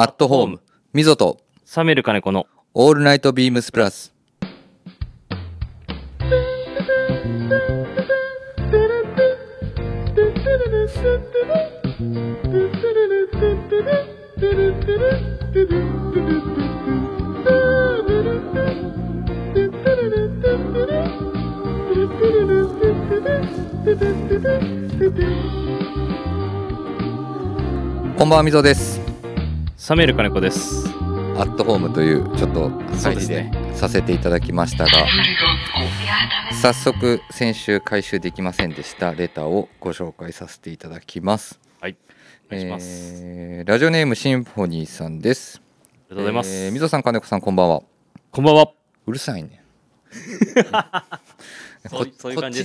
アットホーム、ミゾと、サメル金子のオールナイトビームスプラス。こんばんは、みぞです。サメル金子です。アットホームという、ちょっと、入りでさせていただきましたが、早速、先週回収できませんでしたレターをご紹介させていただきます。はい。お願いします。えーラジオネームシンフォニーさんです。ありがとうございます。えーみぞさん、金子さん、こんばんは。こんばんは。うるさいね。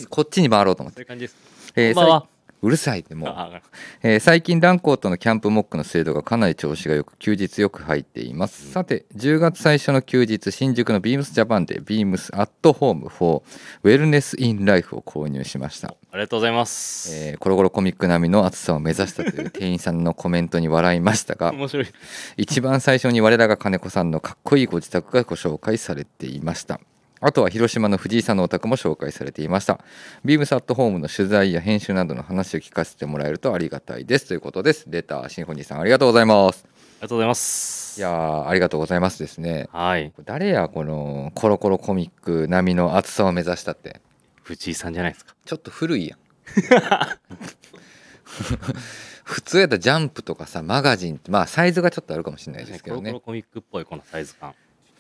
こっちに回ろうと思って。そういう感じです。えーこんばんはうるさいってもう、あえー最近ランコートのキャンプモックの精度がかなり調子がよく休日よく入っています、さて10月最初の休日新宿のビームスジャパンでビームスアットホーム4ウェルネスインライフを購入しました。ありがとうございます。えーコロコロコミック並みの厚さを目指したという店員さんのコメントに笑いましたが面白い。一番最初に我らが金子さんのかっこいいご自宅がご紹介されていましたあとは広島の藤井さんのお宅も紹介されていましたビームスアットホームの取材や編集などの話を聞かせてもらえるとありがたいですということですレターシンフォニーさんありがとうございますありがとうございます。いやーありがとうございますですねはい。誰やこのコロコロコミック並みの厚さを目指したって？藤井さんじゃないですか。ちょっと古いやん普通やったらジャンプとかさマガジンってまあサイズがちょっとあるかもしれないですけどねコロコロコミックっぽいこのサイズ感。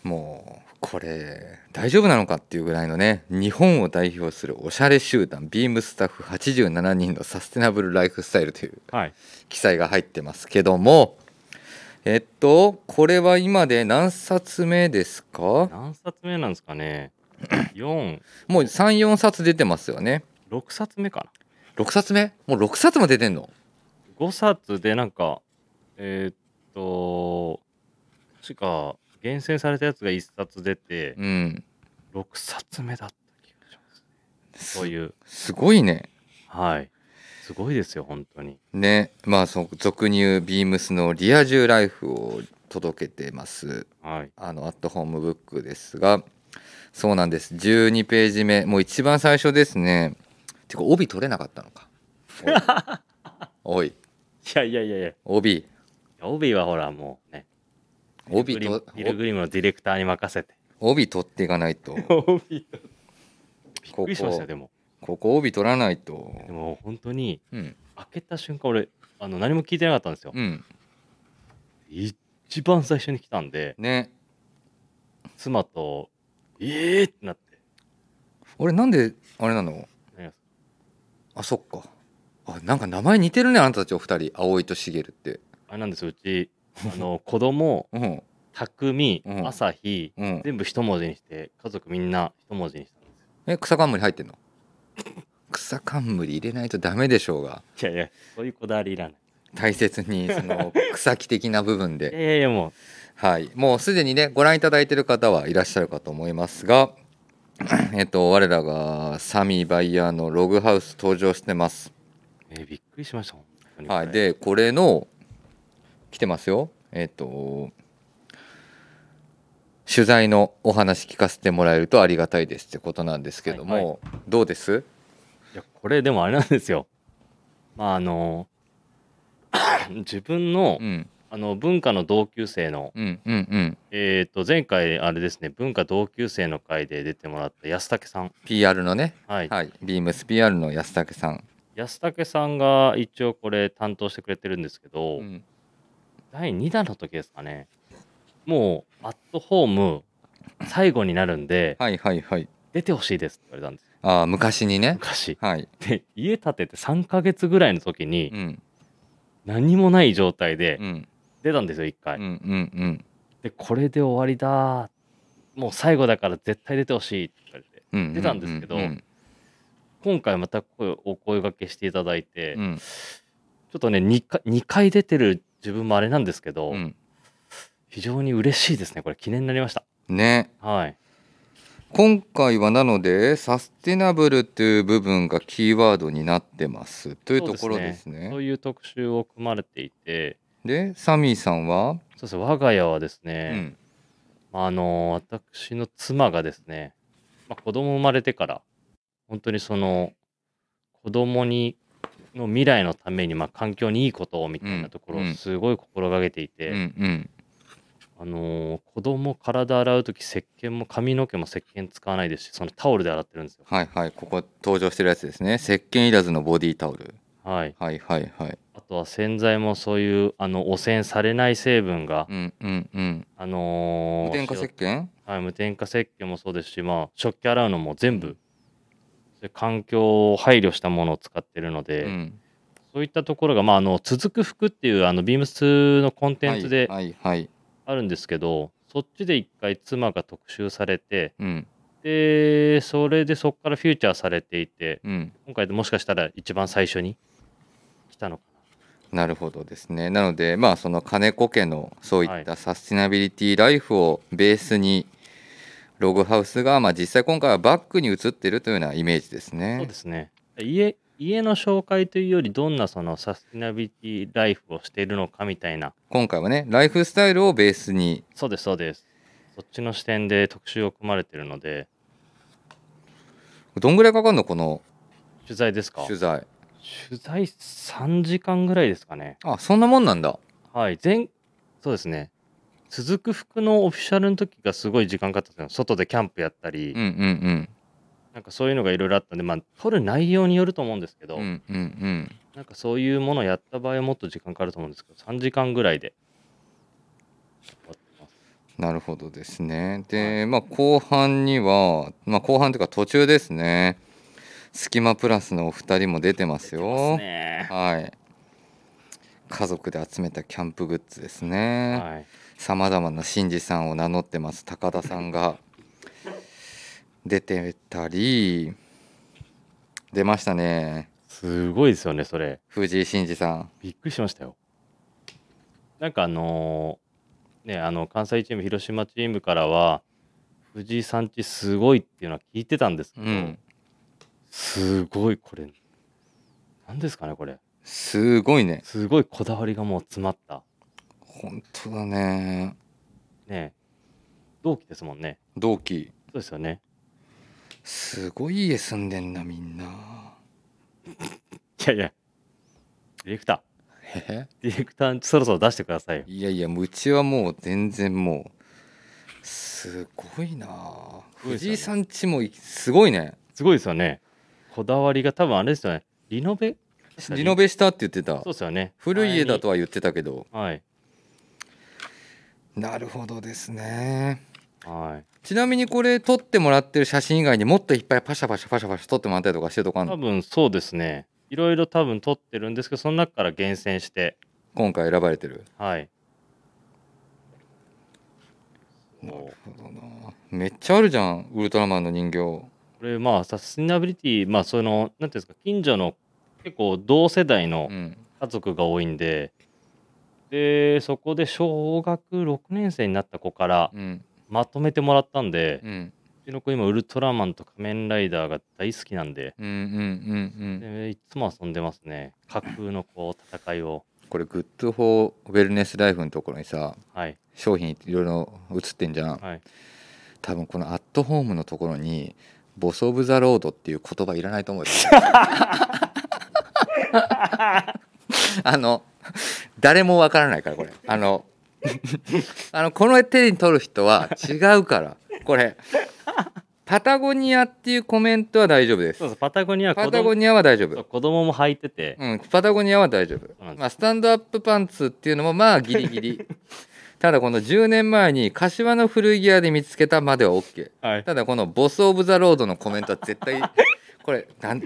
もうこれ大丈夫なのかっていうぐらいのね日本を代表するおしゃれ集団ビームスタッフ87人のサステナブルライフスタイルというはい。記載が入ってますけどもえっとこれは今で何冊目ですか？何冊目なんですかね。四、もう34冊出てますよね六冊目か6冊目？もう6冊も出てんの？な。五冊でなんかえーっと確か厳選されたやつが一冊出てうん。六冊目だった気がします。そういう。すごいね。はい。すごいですよ本当に。ね。まあそ俗に言うビームスのリア充ライフを届けてます。はい。あのアットホームブックですが。そうなんです。12ページ目。もう一番最初ですね。てか帯取れなかったのか。おい。おい。いやいやいやいや。帯。帯はほらもうね。帯とビルグリムのディレクターに任せて。帯取っていかないと 帯びっこくりしましたでも。ここ帯取らないとでも本当にうん開けた瞬間俺あの何も聞いてなかったんですよ。うん一番最初に来たんでね妻と「ええー!」ってなって。俺なんであれなの？あそっかあなんか名前似てるねあなたたちお二人葵と茂ってあれなんですようちあの子供うん。匠うん。朝日うん。全部一文字にして家族みんな一文字にしたんですよ。え草冠入ってんの？草冠入れないとダメでしょうが。いやいやそういうこだわりいらない。大切にその 草木的な部分いで。やいやいやもはい。もうすでにねご覧いただいてる方はいらっしゃるかと思いますが えっと我らがサミーバイヤーのログハウス登場してます。う、えーびっくりしました本当に。はい。でこれの来てますよ。えっと取材のお話聞かせてもらえるとありがたいですってことなんですけども、はいどうです？いやこれでもあれなんですよ。まああの 自分のうん。あの文化の同級生の、うんうんうん。えー、と前回あれですね文化同級生の会で出てもらった安武さん、PR のね。はい。はい。ビームス PR の安武さん、安武さんが一応これ担当してくれてるんですけど、うん第2弾の時ですかね。もうアットホーム最後になるんではいはいはい。出てほしいですって言われたんですああ昔にね。昔。はい。で家建てて3ヶ月ぐらいの時にうん。何もない状態でうん。出たんですよ1回、うんうんうん。でこれで終わりだもう最後だから絶対出てほしいって言われてうん出たんですけどうん今回また声お声掛けしていただいて、うん。ちょっとね2回 ,2 回出てる自分もあれなんですけど、うん。非常に嬉しいですねこれ。記念になりました。ね。はい。今回はなのでサステナブルという部分がキーワードになってます。というところですね。そういう特集を組まれていて。でサミーさんは？です我が家はですうね、んあの私の妻がですね、まあ、子供生まれてから本当にその子供にの未来のためにまあ環境にいいことをみたいなところうんをすごい心がけていて、うんうん。あのー子供体洗う時石鹸も髪の毛も石鹸使わないですしそのタオルで洗ってるんですよ。はいはい。ここ登場してるやつですね。石鹸いらずのボディタオル。はい、はいはいはい。あとは洗剤もそういうあの汚染されない成分が、うんうんうん。あのー無添加石鹸？はい、無添加石鹸もそうですし、まあ、食器洗うのも全部、そういう環境を配慮したものを使ってるので、うん。そういったところが、まあ、あの続く服っていうあのビームスのコンテンツではいはいはい。あるんですけど、そっちで一回妻が特集されてうん。でそれでそこからフューチャーされていてうん。今回でもしかしたら一番最初に来たのかな。るほどですね。なのでまあその金子家のそういったサスティナビリティライフをベースにログハウスがまあ実際今回はバックに写っているというようなイメージですな、ね。そうですね。家家の紹介というよりどんなそのサスティナビリティライフをしているのかみたいな。今回はねライフスタイルをベースに。そうですそうです。そっちの視点で特集を組まれてるので。どんぐらいかかるのこの取材ですか？取材。取材3時間ぐらいですかね。あそんなもんなんだ。はい前そうですね続く服のオフィシャルの時がすごい時間かかったんですよ。外でキャンプやったり、うんうんなんかそういうのがいろいろあったんでまあ撮る内容によると思うんですけど、うんうんうん。うんなんかそういうものをやった場合はもっと時間かかると思うんですけど3時間ぐらいで。なるほどですね。で、まあ後半にはまあ後半というか途中ですね。スキマプラスのお二人も出てますよ。ね。はい。家族で集めたキャンプグッズですね。はいさまざまな新次さんを名乗ってます高田さんが 出てたり出ましたね。すごいですよねそれ。藤井真二さん。びっくりしましたよ。なんかあのーねあの関西チーム広島チームからは藤井さんちすごいっていうのは聞いてたんですけど、うん。すごいこれ何ですかねこれ。すごいね。すごいこだわりがもう詰まった本当だね。ね同期ですもんね。同期。そうですよね。すごい家住んでんなみんな。いやいや。ディレクター。ディレクターそろそろ出してくださいよ。いやいやうちはもう全然もうすごいな。藤井さんちもすごいね。すごいですよね。こだわりが多分あれですよね。リノベ？リノベしたって言ってた。そうですよね。古い家だとは言ってたけど。はいなるほどですね。はい。ちなみにこれ撮ってもらってる写真以外にもっといっぱいパシャパシャパシャパシャ撮ってもらったりとかしてるとこある多の分そうですね。いろいろ多分撮ってるんですけどその中から厳選して。今回選ばれてる。はい。なるほどな。めっちゃあるじゃんウルトラマンの人形。これまあサスティナビリティまあそのなんていうんですか近所の結構同世代のうん。家族が多いんで、でそこで小学6年生になった子からうん。まとめてもらったんで、ううんちの子今ウルトラマンと仮面ライダーが大好きなんでうんうんうんうん。でいつも遊んでますね。架空のこう戦いを。これグッドフォーウェルネスライフのところにさはい。商品いろいろ映ってんじゃん。はい。多分このアットホームのところにボス・オブ・ザ・ロードっていう言葉いらないと思うよ。あの誰もわからないからこれ。あの あのこの手に取る人は違うから。これパタゴニアっていうコメントは大丈夫です。そうそうパタゴニアパタゴニアは大丈夫。子供も履いてて、うん、パタゴニアは大丈夫。まあ、スタンドアップパンツっていうのもまあギリギリ。ただこの10年前に柏の古着屋で見つけたまでは OK はい、ただこのボス・オブ・ザ・ロードのコメントは絶対これなん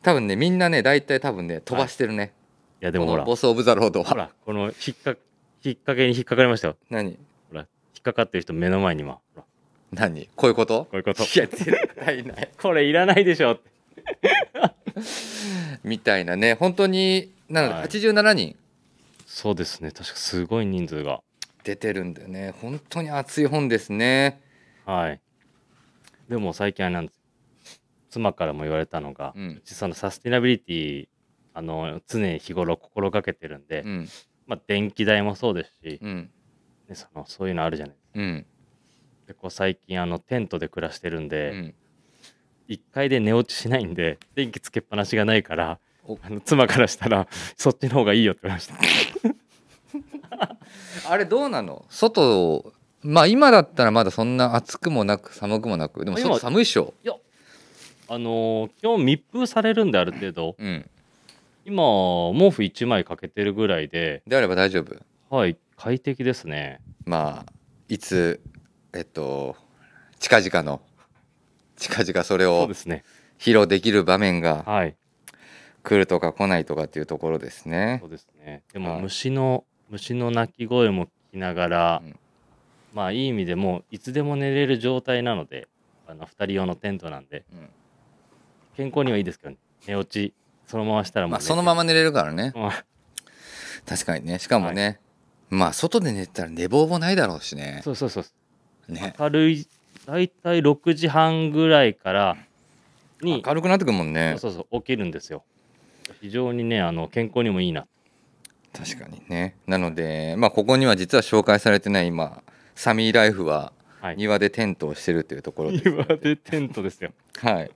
多分ねみんなね大体多分ね飛ばしてるね、いやでもほら。このボス・オブ・ザ・ロードは。ほらこの引っか引っ掛けに引っかかりましたよ。何？ほら引っかかってる人目の前にはほら。何？こういうこと？こういうこと。いや絶対ない。これいらないでしょって。みたいなね。本当になのではい。87人？そうですね。確かすごい人数が。出てるんだよね。本当に熱い本ですね。はい。でも最近あれなんです。妻からも言われたのが、うん。そのサスティナビリティあの常日頃心がけてるんで、うん。まあ、電気代もそうですし、うん。ね、そのそういうのあるじゃないうん。でこう最近あのテントで暮らしてるんうで、ん。1階で寝落ちしないんで電気つけっぱなしがないからお。あの妻からしたらそっちの方がいいよって言われました。あれどうなの？外まあ今だったらまだそんな暑くもなく寒くもなくでも今外寒いっしょ。あのー基本密封されるんである程度うん今毛布1枚かけてるぐらいで。であれば大丈夫？はい快適ですね。まあいつえっと近々の近々それをそうですね。披露できる場面がはい。来るとか来ないとかっていうところですね。そうですね。でもはい。虫の虫の鳴き声も聞きながら、うん。まあいい意味でもういつでも寝れる状態なのであの2人用のテントなんでうん。健康にはいいですけどね。寝落ちそのまましたらもうまあそのまま寝れるからね。ま確かにね。しかもね、まあ外で寝てたら寝坊もないだろうしね。そうそうそうね。明るい大体6時半ぐらいからに明るくなってくるもんね。そうそうそう起きるんですよ。非常にねあの健康にもいいな。確かにね。なのでまあここには実は紹介されてない今サミーライフははい。庭でテントをしてるというところですの庭でテントですよ。はい。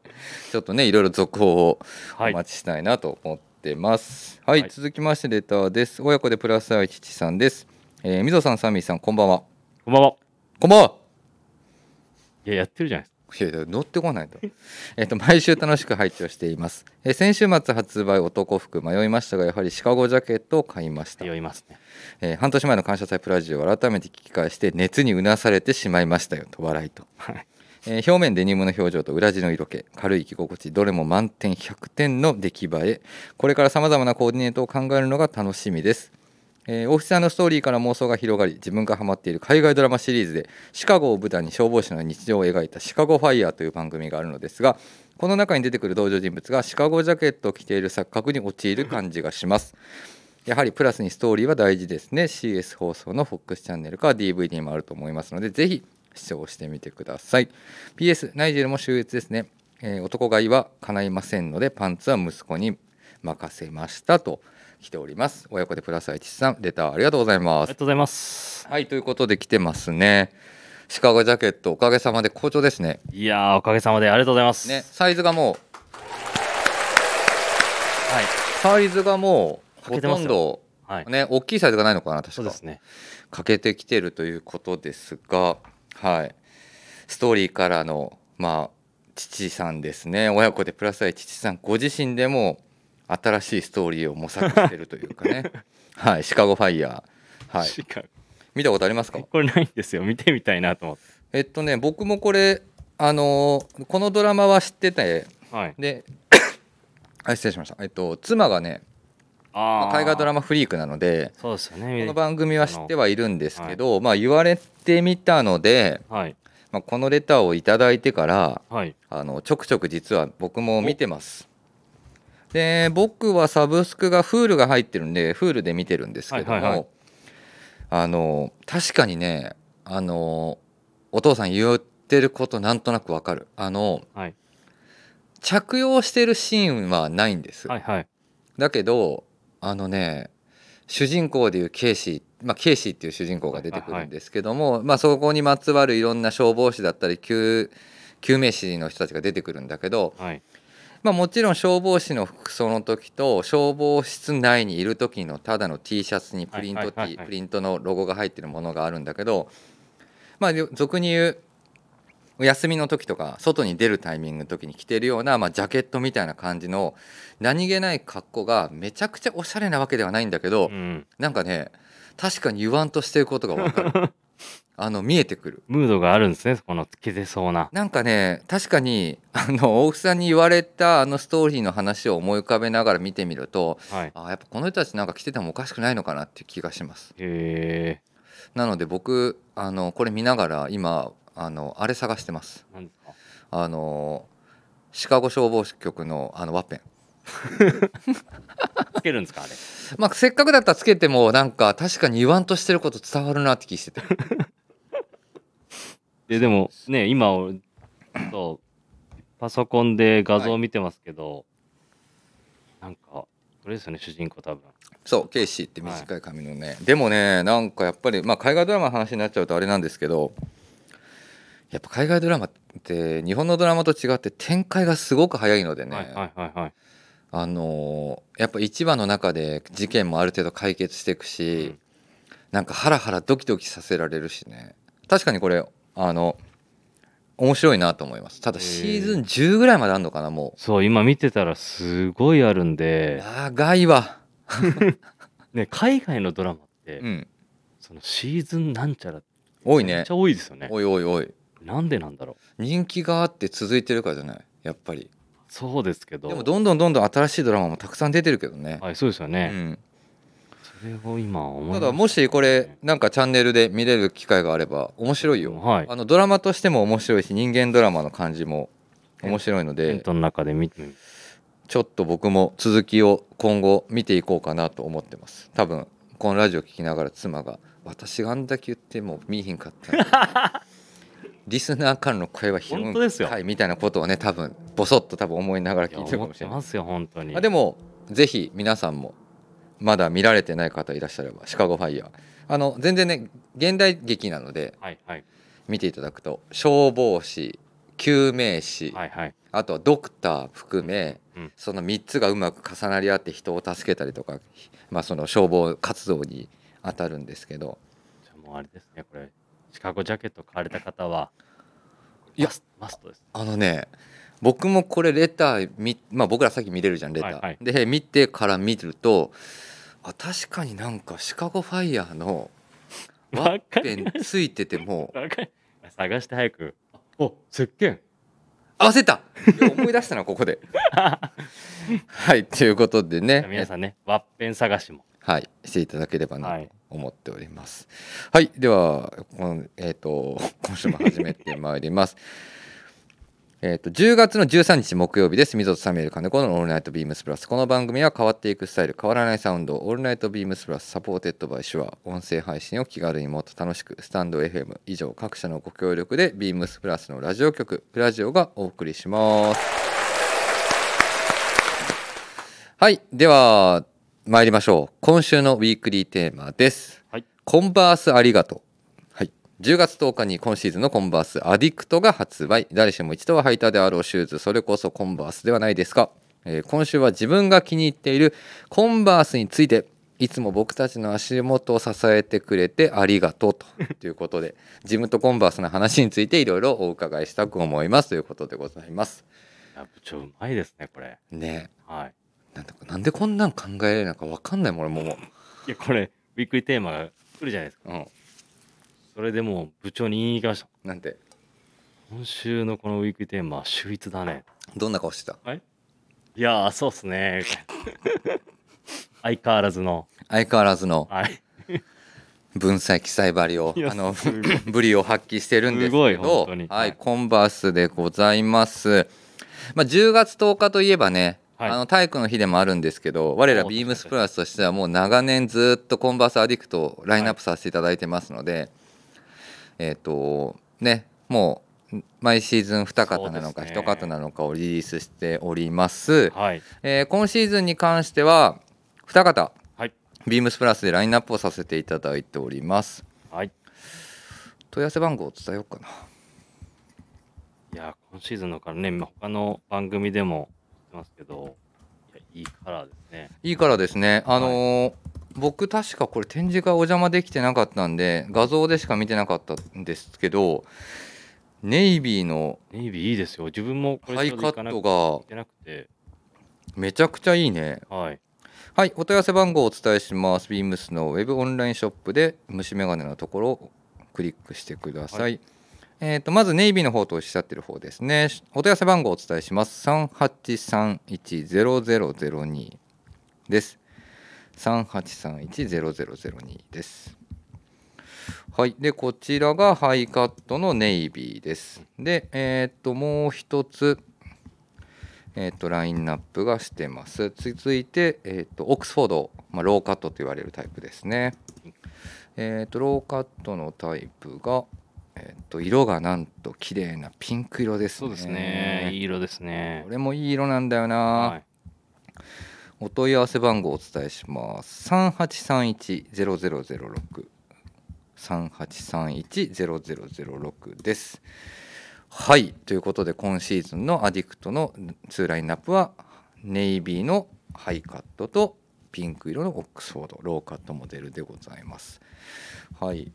ちょっとねいろいろ続報をはい。お待ちしたいなと思ってます。はい、はい。続きましてレターです。親子でプラス愛父さんです。えー、みぞさんサミーさんこんばんは。こんばんは。こんばんは。いややってるじゃないですかいやいや乗ってこないと。えっと毎週楽しく拝聴しています、えー先週末発売男服迷いましたがやはりシカゴジャケットを買いました、酔いますね。えー半年前の感謝祭プラジオを改めて聞き返して熱にうなされてしまいましたよと。笑いと、はい。えー表面デニムの表情と裏地の色気。軽い着心地。どれも満点100点の出来栄え。これからさまざまなコーディネートを考えるのが楽しみですえーオフィサーのストーリーから妄想が広がり自分がハマっている海外ドラマシリーズでシカゴを舞台に消防士の日常を描いた「シカゴファイヤー」という番組があるのですがこの中に出てくる登場人物がシカゴジャケットを着ている錯覚に陥る感じがします。やはりプラスにストーリーは大事ですね。CS 放送の FOX チャンネルか DVD もあると思いますのでぜひ視聴してみてください。PS ナイジェルも秀逸ですね、えー男買いは叶いませんのでパンツは息子に任せましたと。来ております。親子でプラス愛知さんレターありがとうございあます。りがとうございます。はいということで来てますね。シカゴジャケットおかげさまで好調ですね。いやーおかげさまでありがとうございます。ねサイズがもうはいサイズがもうほとんどはい。ね大きいサイズがないのかな確か。そうですね。欠けてきてるということですが、はい、ストーリーからの、まあ、父さんですね。親子でプラス愛父さんご自身でも新しいストーリーを模索してるというかね、はい、シカゴファイヤー、はい、見たことありますか？これないんですよ。見てみたいなと思って。えっとね僕もこれあのーこのドラマは知っててはい。で あ失礼しました、えっと、妻がねあ海外ドラママフリークなのでそうですよね。この番組は知ってはいるんですけど、まあ、言われてみたので、はい。まあ、このレターをいただいてからはい。あのちょくちょく実は僕も見てますで僕はサブスクが Hulu が入ってるんで Hulu で見てるんですけども、はいはいはい。あの確かにねあのお父さん言ってることなんとなくわかる。あのはい。着用してるシーンはないんです、はいはい。だけどあのね主人公でいうケイシー、まあ、ケイシーっていう主人公が出てくるんですけども、まあ、そこにまつわるいろんな消防士だったり救救命士の人たちが出てくるんだけど、はいまあ、もちろん消防士の服装の時と消防室内にいる時のただの T シャツにプリント T、プリントのロゴが入ってるものがあるんだけど、まあ、よ俗に言うお休みの時とか外に出るタイミングの時に着てるような、まあ、ジャケットみたいな感じの何気ない格好がめちゃくちゃおしゃれなわけではないんだけど、うん。なんかね確かに言わんとしてることが分かる あの見えてくる。ムードがあるんですねこの着てそうな。なんかね確かにあの大木さんに言われたあのストーリーの話を思い浮かべながら見てみるとはい。あやっぱこの人たちなんか着ててもおかしくないのかなっていう気がします。へえなので僕あのこれ見ながら今あのあれ探してます。なんですか？あのシカゴ消防局のあのワッペン。つけるんですかあれ？まあせっかくだったらつけてもなんか確かに言わんとしてること伝わるなって気しててででもね今俺そうパソコンで画像を見てますけど、なんかこれですよね主人公多分。そうケイシーって短い髪のね、でもねなんかやっぱりまあ海外ドラマの話になっちゃうとあれなんですけどやっぱ海外ドラマって日本のドラマと違って展開がすごく早いのでね、はいはいはいはい。あのーやっぱ1話の中で事件もある程度解決していくし、うん。なんかハラハラドキドキさせられるしね。確かにこれあの面白いなと思います。ただシーズン10ぐらいまであるのかなもそう今見てたらすごいあるんうで、長いわ。ね、海外のドラマって、うん。そのシーズンなんちゃら多いね。めっちゃ多いですよね。おいおいおい。なんでなんだろう。人気があって続いてるからじゃない？やっぱり。そうですけど。でもどんどんどんどん新しいドラマもたくさん出てるけどね、はいそうですようね、ん、それを今思いまた。だもしこれなんかチャンネルで見れる機会があれば面白いよ、はい。あのドラマとしても面白いし人間ドラマの感じも面白いのでの中で見ちょっと僕も続きを今後見ていこうかなと思ってます。多分このラジオ聞きながら妻が「私があんだけ言っても見えひんかったら リスナーからの声は拾うん本当ですよ。かい」みたいなことをね多分ボソッと多分思いながら聞いてるか思もしてれない。ますよ本当に。あでもぜひ皆さんもまだ見られてない方いらっしゃれば「シカゴファイヤー」あの全然ね現代劇なのではいはい。見ていただくと消防士救命士、はいはい。あとはドクター含め、うん。その3つがうまく重なり合って人を助けたりとか、まあ、その消防活動に当たるんですけど。じゃあもうあれですねこれ。シカゴジャケット買われた方はいやマストです。あのね僕もこれレターみ、まあ、僕らさっき見れるじゃんレター、はいはい。で見てから見るとあ確かになんかシカゴファイヤーのワッペンついてても探して早く。あお石鹸。合わせた。思い出したなここで。はいということでね。皆さんねワッペン探しも。はいしていただければなとはい。思っております。はい、ではこのえっ、と今週も始めてまいりますえー、と10月の13日木曜日です。 MZOとサミュエル金子のオールナイトビームスプラス。この番組は変わっていくスタイル、変わらないサウンド、オールナイトビームスプラス、 supported by Shure、音声配信を気軽にもっと楽しく、 stand.fm 以上各社のご協力で、ビームスプラスのラジオ局、プラジオがお送りします。はい、では参りましょう。今週のウィークリーテーマです。はいコンバースありがとう。はい。10月10日に今シーズンのコンバースアディクトが発売。誰しも一度は履いたであろうシューズ、それこそコンバースではないですか。えー今週は自分が気に入っているコンバースについて、いつも僕たちの足元を支えてくれてありがとうとということで、自分とコンバースの話についていろいろお伺いしたく思いますということでございます。いや部長うまいですねこれねはいえなんなんでこんなん考えられないのか分かんないもん俺ももいやこれウィークリーテーマが来るじゃないですかう。うん。それでもう部長に言いに行きました。なんて？今週のこのウィークリーテーマは秀逸だね。どんな顔してた？い。やーそうっすね。相変わらずの。相変わらずの。はい。文才記載ばりをいやあのすごい。ブリを発揮してるんですすごい本当に。ははいいコンバースでございます。まあ10月10日といえばね、はい。あの体育の日でもあるんですけど我らそうビームスプラスとしてはもう長年ずっとコンバースアディクトをラインナップさせていただいてますので、えっ、とねもう毎シーズン2型なのかそうですね。1型なのかをリリースしております。はい。えー今シーズンに関しては2型はい。ビームスプラスでラインナップをさせていただいております。はい。問い合わせ番号を伝えようかな。いや今シーズンのからねまあ他の番組でも言ってますけどいやいいカラーですね。いいからですね。あのー僕確かこれ展示会お邪魔できてなかったんで画像でしか見てなかったんですけどネイビーのネイビーいいですよ。自分もハイカットがめちゃくちゃいいね。はい。はいお問い合わせ番号をお伝えします。ビームスのウェブオンラインショップで虫眼鏡のところをクリックしてください、はい。えー、とまずネイビーの方とおっしゃってる方ですね。お問い合わせ番号をお伝えします。38310002です38310002です。はい。でこちらがハイカットのネイビーです。でえっ、ともう一つえー、とラインナップがしてます。続いて、えー、とオックスフォード、まあ、ローカットと言われるタイプですね。えー、とローカットのタイプが、えー、と色がなんと綺麗なピンク色ですね。そうですね。いい色ですね。これもいい色なんだよな、はいお問い合わせ番号をお伝えします。3831-0006 3831-0006です。はい。ということで今シーズンのアディクトの2ラインナップはネイビーのハイカットとピンク色のオックスフォードローカットモデルでございます。はい。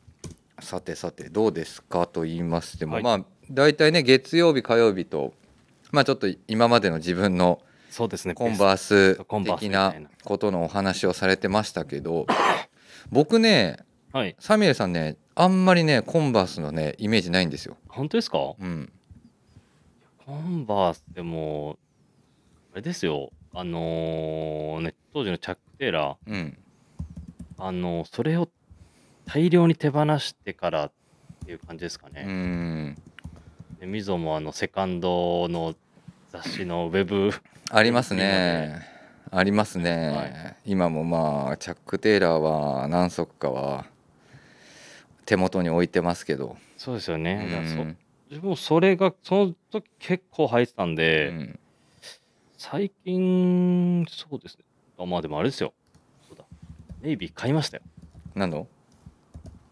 さてさてどうですかと言いましても、はいまあ大体ね月曜日火曜日とまあちょっと今までの自分のそうですね。コンバース的なことのお話をされてましたけど 僕ねはい。サミュエルさんねあんまりねコンバースのねイメージないんですよ。本当ですか？うん、コンバースでも、あれですよ。あのーね、当時のチャック・テイラー、うん、あのそれを大量に手放してからっていう感じですかうね。んでミゾもあのセカンドの雑誌のウェブありますねありますね、はい今もまあチャック・テイラーは何足かは手元に置いてますけど、そうですようね。だからそん自分もそれがその時結構入ってたんで、うん最近そうですね。あまあでもあれですよ。そうだ。ネイビー買いましたよ。何の？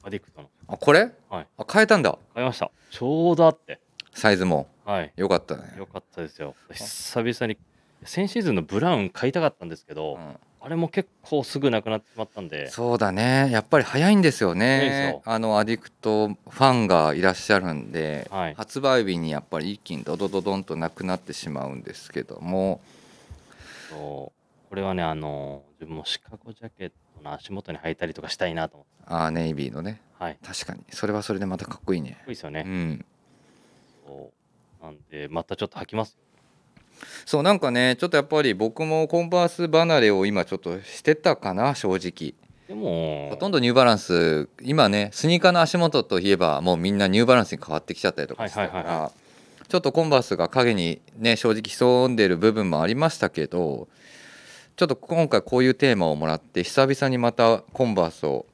アディクトの。あこれ、はいあ変えたんだ買いました。ちょうどあって。サイズもはい。よかったね。よかったですよ。久々に、先シーズンのブラウン買いたかったんですけど、うん。あれも結構すぐなくなってしまったんで、そうだね。やっぱり早いんですよね。あのアディクトファンがいらっしゃるんで、はい。発売日にやっぱり一気にドドドドンとなくなってしまうんですけども。そう。これはね、あの、自分もシカゴジャケットの足元に履いたりとかしたいなと思って。あーネイビーのね。はい。かっ確かに。それはそれでまたかっこいいね。うこいいですよね。ん。そうなんで、またちょっと履きます。そうなんかねちょっとやっぱり僕もコンバース離れを今ちょっとしてたかな正直でも、ほとんどニューバランス今ねスニーカーの足元といえばもうみんなニューバランスに変わってきちゃったりとかしたかはいはいはいらちょっとコンバースが影にね正直潜んでる部分もありましたけどちょっと今回こういうテーマをもらって久々にまたコンバースを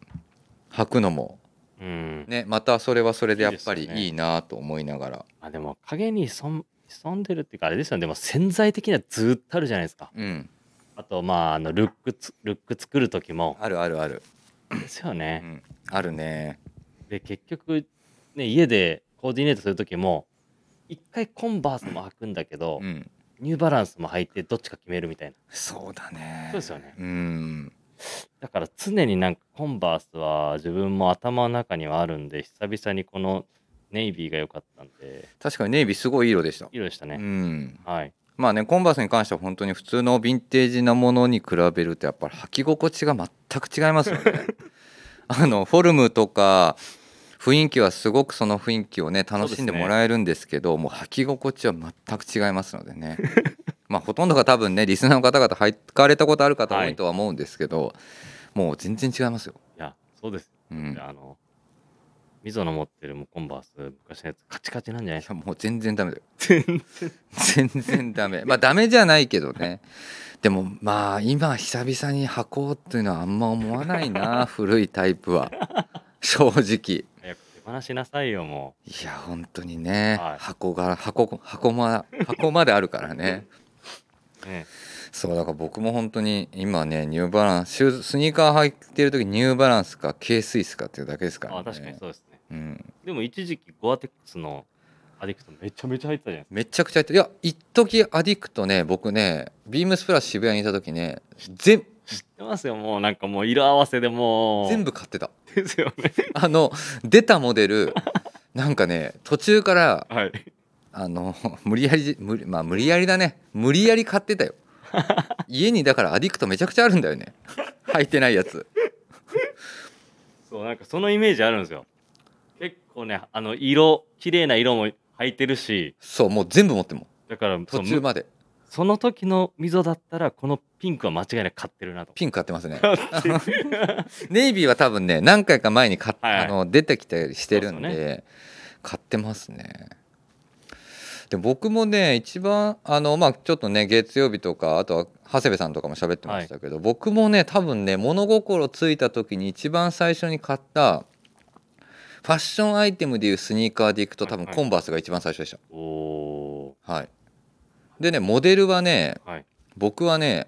履くのもうん。ねまたそれはそれでやっぱりいいなと思いながら。あでも、影に潜ん潜んでるっていうか、あれですよね。でも潜在的にはずっとあるじゃないですか。うん。あと、まあ、あのルックつ、ルック作る時も、あるあるある、ですようね。ん、あるね。で、結局、ね、家でコーディネートする時も、一回コンバースも履くんだけど、うん。ニューバランスも履いてどっちか決めるみたいな。そうだね。そうですよね。うんだから常になんかコンバースは自分も頭の中にはあるんで、久々にこのネイビーが良かったんで、確かにネイビーすごいいい色でした。う色でしたね。ん。はい。まあねコンバースに関しては本当に普通のヴィンテージなものに比べるとやっぱり履き心地が全く違いますよね。あのフォルムとか雰囲気はすごくその雰囲気をね楽しんでもらえるんですけどもう履き心地は全く違いますのでね まあほとんどが多分ねリスナーの方々履かれたことある方多いとは思うんですけど、もう全然違いますよ。いや、そうです。うん、いあの、ミゾの持ってるもうコンバース、昔のやつ、カチカチなんじゃないですか？やもう全然ダメだよ。全然。全然ダメまあダメじゃないけどね でもまあ今久々に履こうっていうのはあんま思わないな 古いタイプは正直手放しなさいよ、もいや本当にね、はい箱が箱箱ま箱まであるから。ね、そうだから僕も本当に今ねニューバランスシューズスニーカー履いてる時ニューバランスか K スイスかっていうだけですからねあ、確かにそうですね。うん、でも一時期ゴアテックスのアディクトめちゃめちゃ入ってたじゃないめちゃくちゃ入っていや一時アディクトね僕ねビームスプラス渋谷にいた時ね全ですか。知ってますよ、もうなんかもう色合わせでもう。全部買ってたですよね。あの出たモデルなんかね途中からはい。あの 無理やり無理まあ無理やりだね。無理やり買ってたよ。家にだからアディクトめちゃくちゃあるんだよね。履いてないやつ。そう、なんかそのイメージあるんですよ。結構ね、あの、色、綺麗な色も入ってるし、そうもう全部持ってるもん。だから途中まで。その時の溝だったら、このピンクは間違いなく買ってるなと。ピンク買ってますね。ネイビーは多分ね何回か前に買っ、はいはい。あの出てきたりしてるんでで買ってますねで僕もね一番あのまあちょっとね月曜日とかあとは長谷部さんとかも喋ってましたけど、僕もね多分ね物心ついた時に一番最初に買ったファッションアイテムでいうスニーカーでいくと多分はい。はいコンバースが一番最初でした。おはい。でねモデルはねーはい。僕はね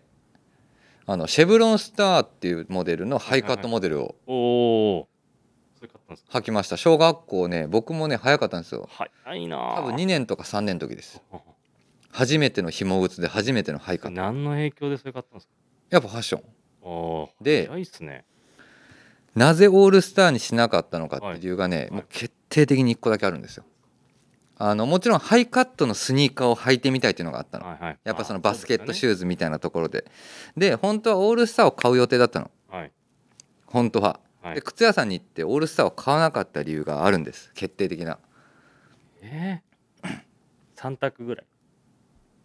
あのシェブロンスターっていうモデルのハイカットモデルをおお。それ買った。んですか履きました。小学校ね僕もね早かったんですよ。早いな多分2年とか3年の時です。あ 初めての紐靴で初めてのハイカット。何の影響でそれ買ったんですか？やっぱファッション。で早いっすね。なぜオールスターにしなかったのかっていう理由がね、い。もう決定的に1個だけあるんですよ。あのもちろんハイカットのスニーカーを履いてみたいっていうのがあったの。はいはい。やっぱそのバスケットシュューズみたいなところで。で本当はオールスターを買う予定だったの。ー。はい。本当ははいで。靴屋さんに行ってオールスターを買わなかった理由があるんです決定的なえー、3択ぐらい。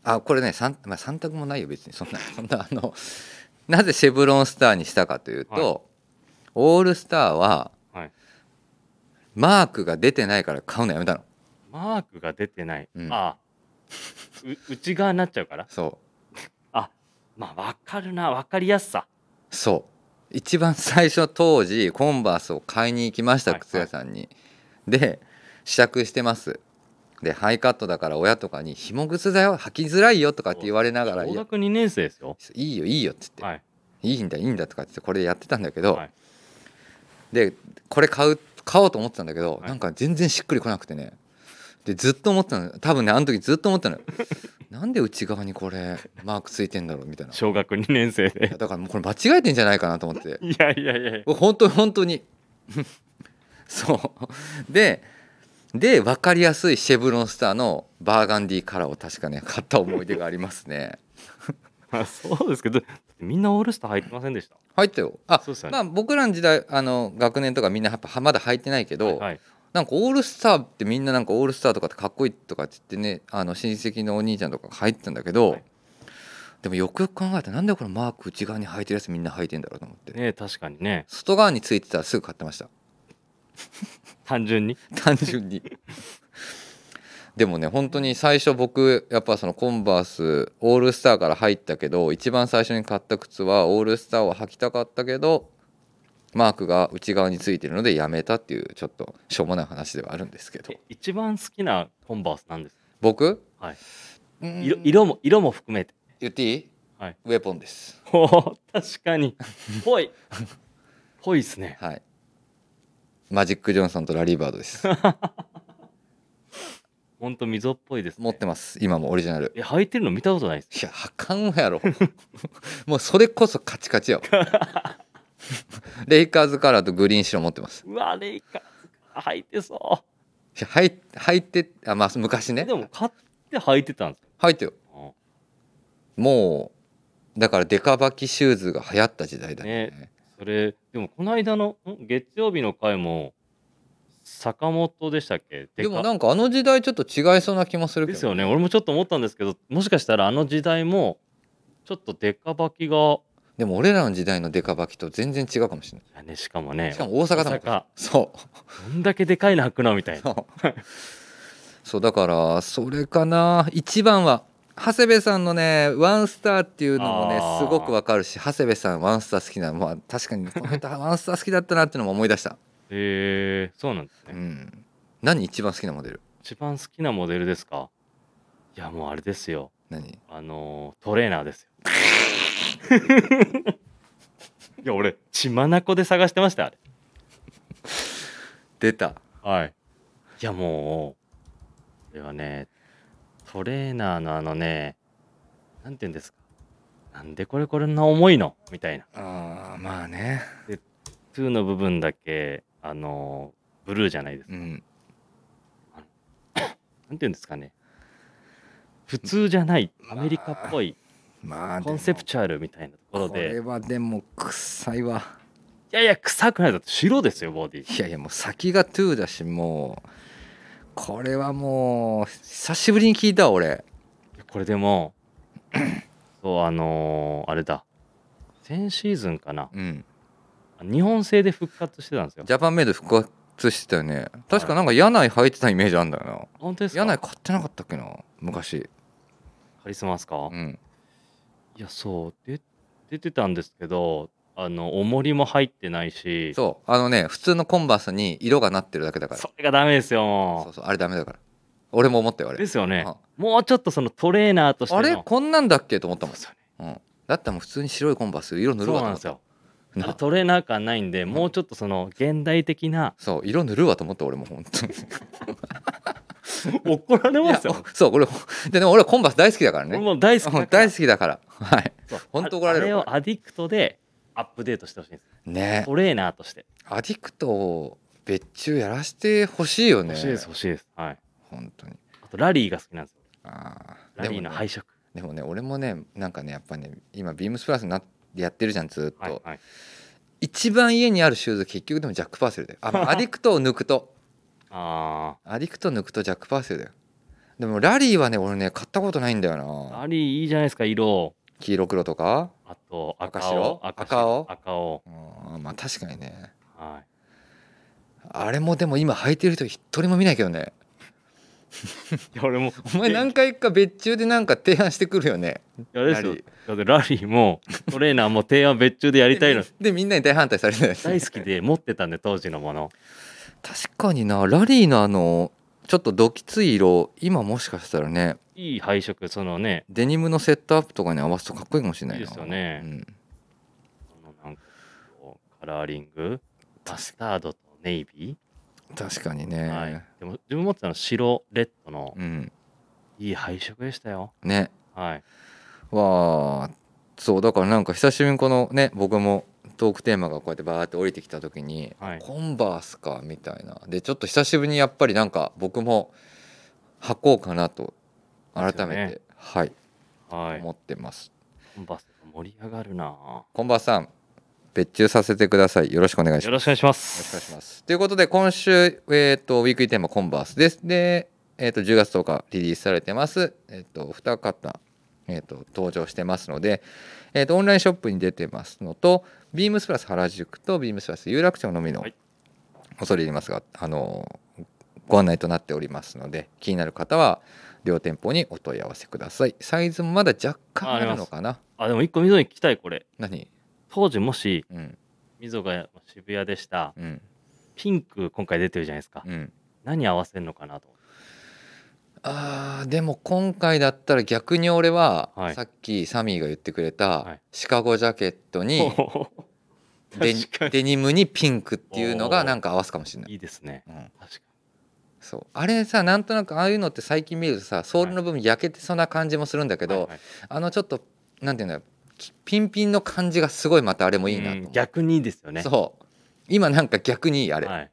あこれね 3,、まあ、3択もないよ別にそんなそんなあのなぜシェブロンスターにしたかというと、はいオールスターははい。マークが出てないから買うのやめたのマークが出てない。うんああ。う内側になっちゃうから？そあまあわかるな。わかりやすさ。うそう一番最初当時コンバースを買いに行きましたはい靴屋さんに、で試着してます。でハイカットだから親とかに「紐靴だよ履きづらいよ」とかって言われながら「いや小学2年生ですよ。いいよいいよ」っつって、はい。いいんだいいんだとかってこれでやってたんだけど、はい。でこれ買う買おうと思ってたんだけど、はい。なんか全然しっくりこなくてね。でずっと思ってたの。多分ねあの時ずっと思ってたのよなんで内側にこれマークついてんだろうみたいない小学2年生やで。だからもうこれ間違えてんじゃないかなと思っていやいやいや。本当に本当に そうでで分かりやすいシェブロンスターのバーガンディカラーを確かね買った思い出がありますね あそうですけど、みんなオールスター入ってませんでした？入ったよあそうですよねまあ僕らの時代あの学年とかみんなやっぱまだ入ってないけど、はい。なんかオールスターってみんななんかオールスターとかってかっこいいとかって言ってねあの親戚のお兄ちゃんとかが入ってたんだけど、はいでもよくよく考えたらなんでこのマーク内側に履いてるやつみんな履いてんだろうと思って、ね確かにね。外側についてたらすぐ買ってました単純に？単純にでもね本当に最初僕やっぱそのコンバースオールスターから入ったけど一番最初に買った靴はオールスターを履きたかったけどマークが内側についてるのでやめたっていうちょっとしょうもない話ではあるんですけど。え一番好きなコンバースなんです僕？はい。うん。色色も色も含めて。言っていい、はい。ウェポンです。おー確かに。ぽい。ぽいっすね。はい。マジック・ジョンソンとラリー・バードです。ほんと溝っぽいです、ね。持ってます。今もオリジナル。え、履いてるの見たことないです。いやあかんわやろ。もうそれこそカチカチやわ レイカーズカラーとグリーン白持ってます。うわ、レイカーズ履いてそいや履い履いてあまあ昔う。ねでも買って履いてたんです履いてよ。よ。もうだからデカバキシューズが流行った時代だね。ねそれ、でもこの間のん？月曜日の回も、坂本でしたっけ？でもかなんかあの時代ちょっと違いそうな気もするけどですよね。俺もちょっと思ったんですけど、もしかしたらあの時代も、ちょっとデカバキが、でも俺らの時代のデカバキと全然違うかもしれない。ね、しかもね、しかも大阪だもん。大阪。そう。どんだけでかいの履くの？みたいな。そう。そうだからそれかな。一番は長谷部さんのねワンスターっていうのもねすごくわかるし長谷部さんワンスター好きなまあ確かにこの人ワンスター好きだったなっていうのも思い出した、へえそうなんですね。うん、何一番好きなモデル？一番好きなモデルですか？いや、もうあれですよ。何？あのートレーナーですよ。いや、俺、血眼で探してました、あれ。出たはい。いや、もう、これはね、トレーナーのあのね、なんて言うんですか。なんでこれこれんな重いの？みたいな。あーまあね2の部分だけ、あのーブルーじゃないですか。うん なんて言うんですかね。普通じゃない、アメリカっぽい、まあコンセプチュアルみたいなところこれで、はでも臭いわ。いやいや、臭くない。だって白ですよ、ボディ。いやいやもう先がトゥーだしもうこれはもう久しぶりに聞いたわ俺。これでも、そう、あのーあれだ。先シーズンかな。うん。日本製で復活してたんですよ。ジャパンメイド復活してたよね。確かなんか柳井履いてたイメージあるんだよ本当ですな柳井か買ってなかったっけな昔。カリスマですか、うんいや、そう。で出てたんですけど、あの、重りも入ってないし、そう。あのね普通のコンバースに色がなってるだけだから。それがダメですよ、そもう。そうあれダメだから。俺も思ったよあう。れ。ですよね。あ。もうちょっとそのトレーナーとしての。あれ？こんなんだっけと思ったもん。そうですよねうん。だったらもう普通に白いコンバース色塗るそうわと思った。なんですよ。あれなトレーナー感ないんでもうちょっとその現代的な。そう色塗るわと思った俺も本当に 怒られますよ。そう俺ででも俺はコンバース大好きだからね。俺もう大好きだから。うん大好きだから。はい。本当怒られる。あれをアディクトでアップデートしてほしいんです。ね。トレーナーとして。アディクトを別注やらせてほしいよね。欲しいです欲しいです。はい。本当に。あとラリーが好きなんですよ。あー。ラリーの配色。でもね俺もねなんかねやっぱね今ビームスプラスになやってるじゃんずーっと、はいはい。一番家にあるシューズ結局でもジャック・パーセルだよ。あの アディクトを抜くとあアディクト抜くとジャック・パーセルだよ。でもラリーはね俺ね買ったことないんだよーな。ラリーいいじゃないですか色。黄色黒とか？あと赤赤白？青。赤赤青？赤青。うんまあ確かにね。はい。あれもでも今履いてる人一人も見ないけどね。いや俺も。お前何回か別注でなんか提案してくるよね。いやですよ。ラリだってラリーもトレーナーも提案別注でやりたいの。ででみんなに大反対されてる大好きで持ってたんで当時のもの確かになラリーのあのちょっとどきつい色今もしかしたらねいい配色そのねデニムのセットアップとかに合わせるとかっこいいかもしれないな。いいですよね。うん、そのなんかカラーリング？マスタードとネイビ確かにー、ね、はい、でも自分持ってたの白レッドのうん。いい配色でしたよ。ね。はい。わあそうだからなんか久しぶりにこのね僕もトークテーマがこうやってバーって降りてきた時に、はい。コンバースかみたいな。でちょっと久しぶりにやっぱりなんか僕も履こうかなと改めて、ね。はい、はい。思ってます。コンバース盛り上がるな。コンバースさん別注させてください。よろしくお願いします。よろしくお願いしまよろしくお願いしすます。ということで今週、えー、とウィークリーテーマコンバースです。で、えー、と10月10日リリースされてます。えー、と2方、えー、と登場してますので、えー、とオンラインショップに出てますのとビームスプラス原宿とビームスプラス有楽町のみのはい。恐れ入りますが、あのご案内となっておりますので気になる方は両店舗にお問い合わせください。サイズもまだ若干あるのかな？あでも一個溝に聞きたいこれ。何？当時もしうん。溝が渋谷でした。うん。ピンク今回出てるじゃないですか、うん。何合わせるのかなと。思ってあーでも今回だったら逆に俺は、はい。さっきサミーが言ってくれた、はい。シカゴジャケットに デ確かに。デニムにピンクっていうのがなんか合わすかもしれない、いいですね。うん、確かそう。あれさなんとなくああいうのって最近見るとさソールの部分焼けてそうな感じもするんだけど、にはいはい。あのちょっとなんていうんだろうきピンピンの感じがすごいまたあれもいいなと思ううん逆にいいですよね。そう。今なんか逆にいいあれ、はい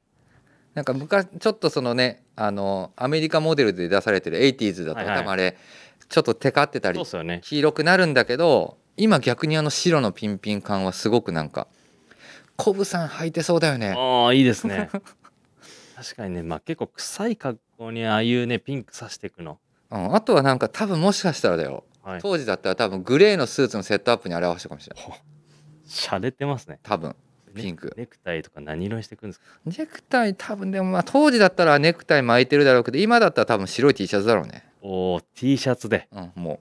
なんか昔ちょっとそのねあのアメリカモデルで出されてる 80s だとはいはい。多分あれちょっとテカってたり黄色くなるんだけど今逆にあの白のピンピン感はすごくなんかコブさん履いてそうだよね。ああいいですね。確かにねまあ結構臭い格好にああいうねピンクさしていくの。うん、あとはなんか多分もしかしたらだよ。はい。当時だったら多分グレーのスーツのセットアップに表したかもしれない。洒落てますね。多分。ネピンク。ネクタイとか何色にしていくんですか？ネクタイ多分でもまあ当時だったらネクタイ巻いてるだろうけど今だったら多分白い T シャツだろうね。おお T シャツで。うんも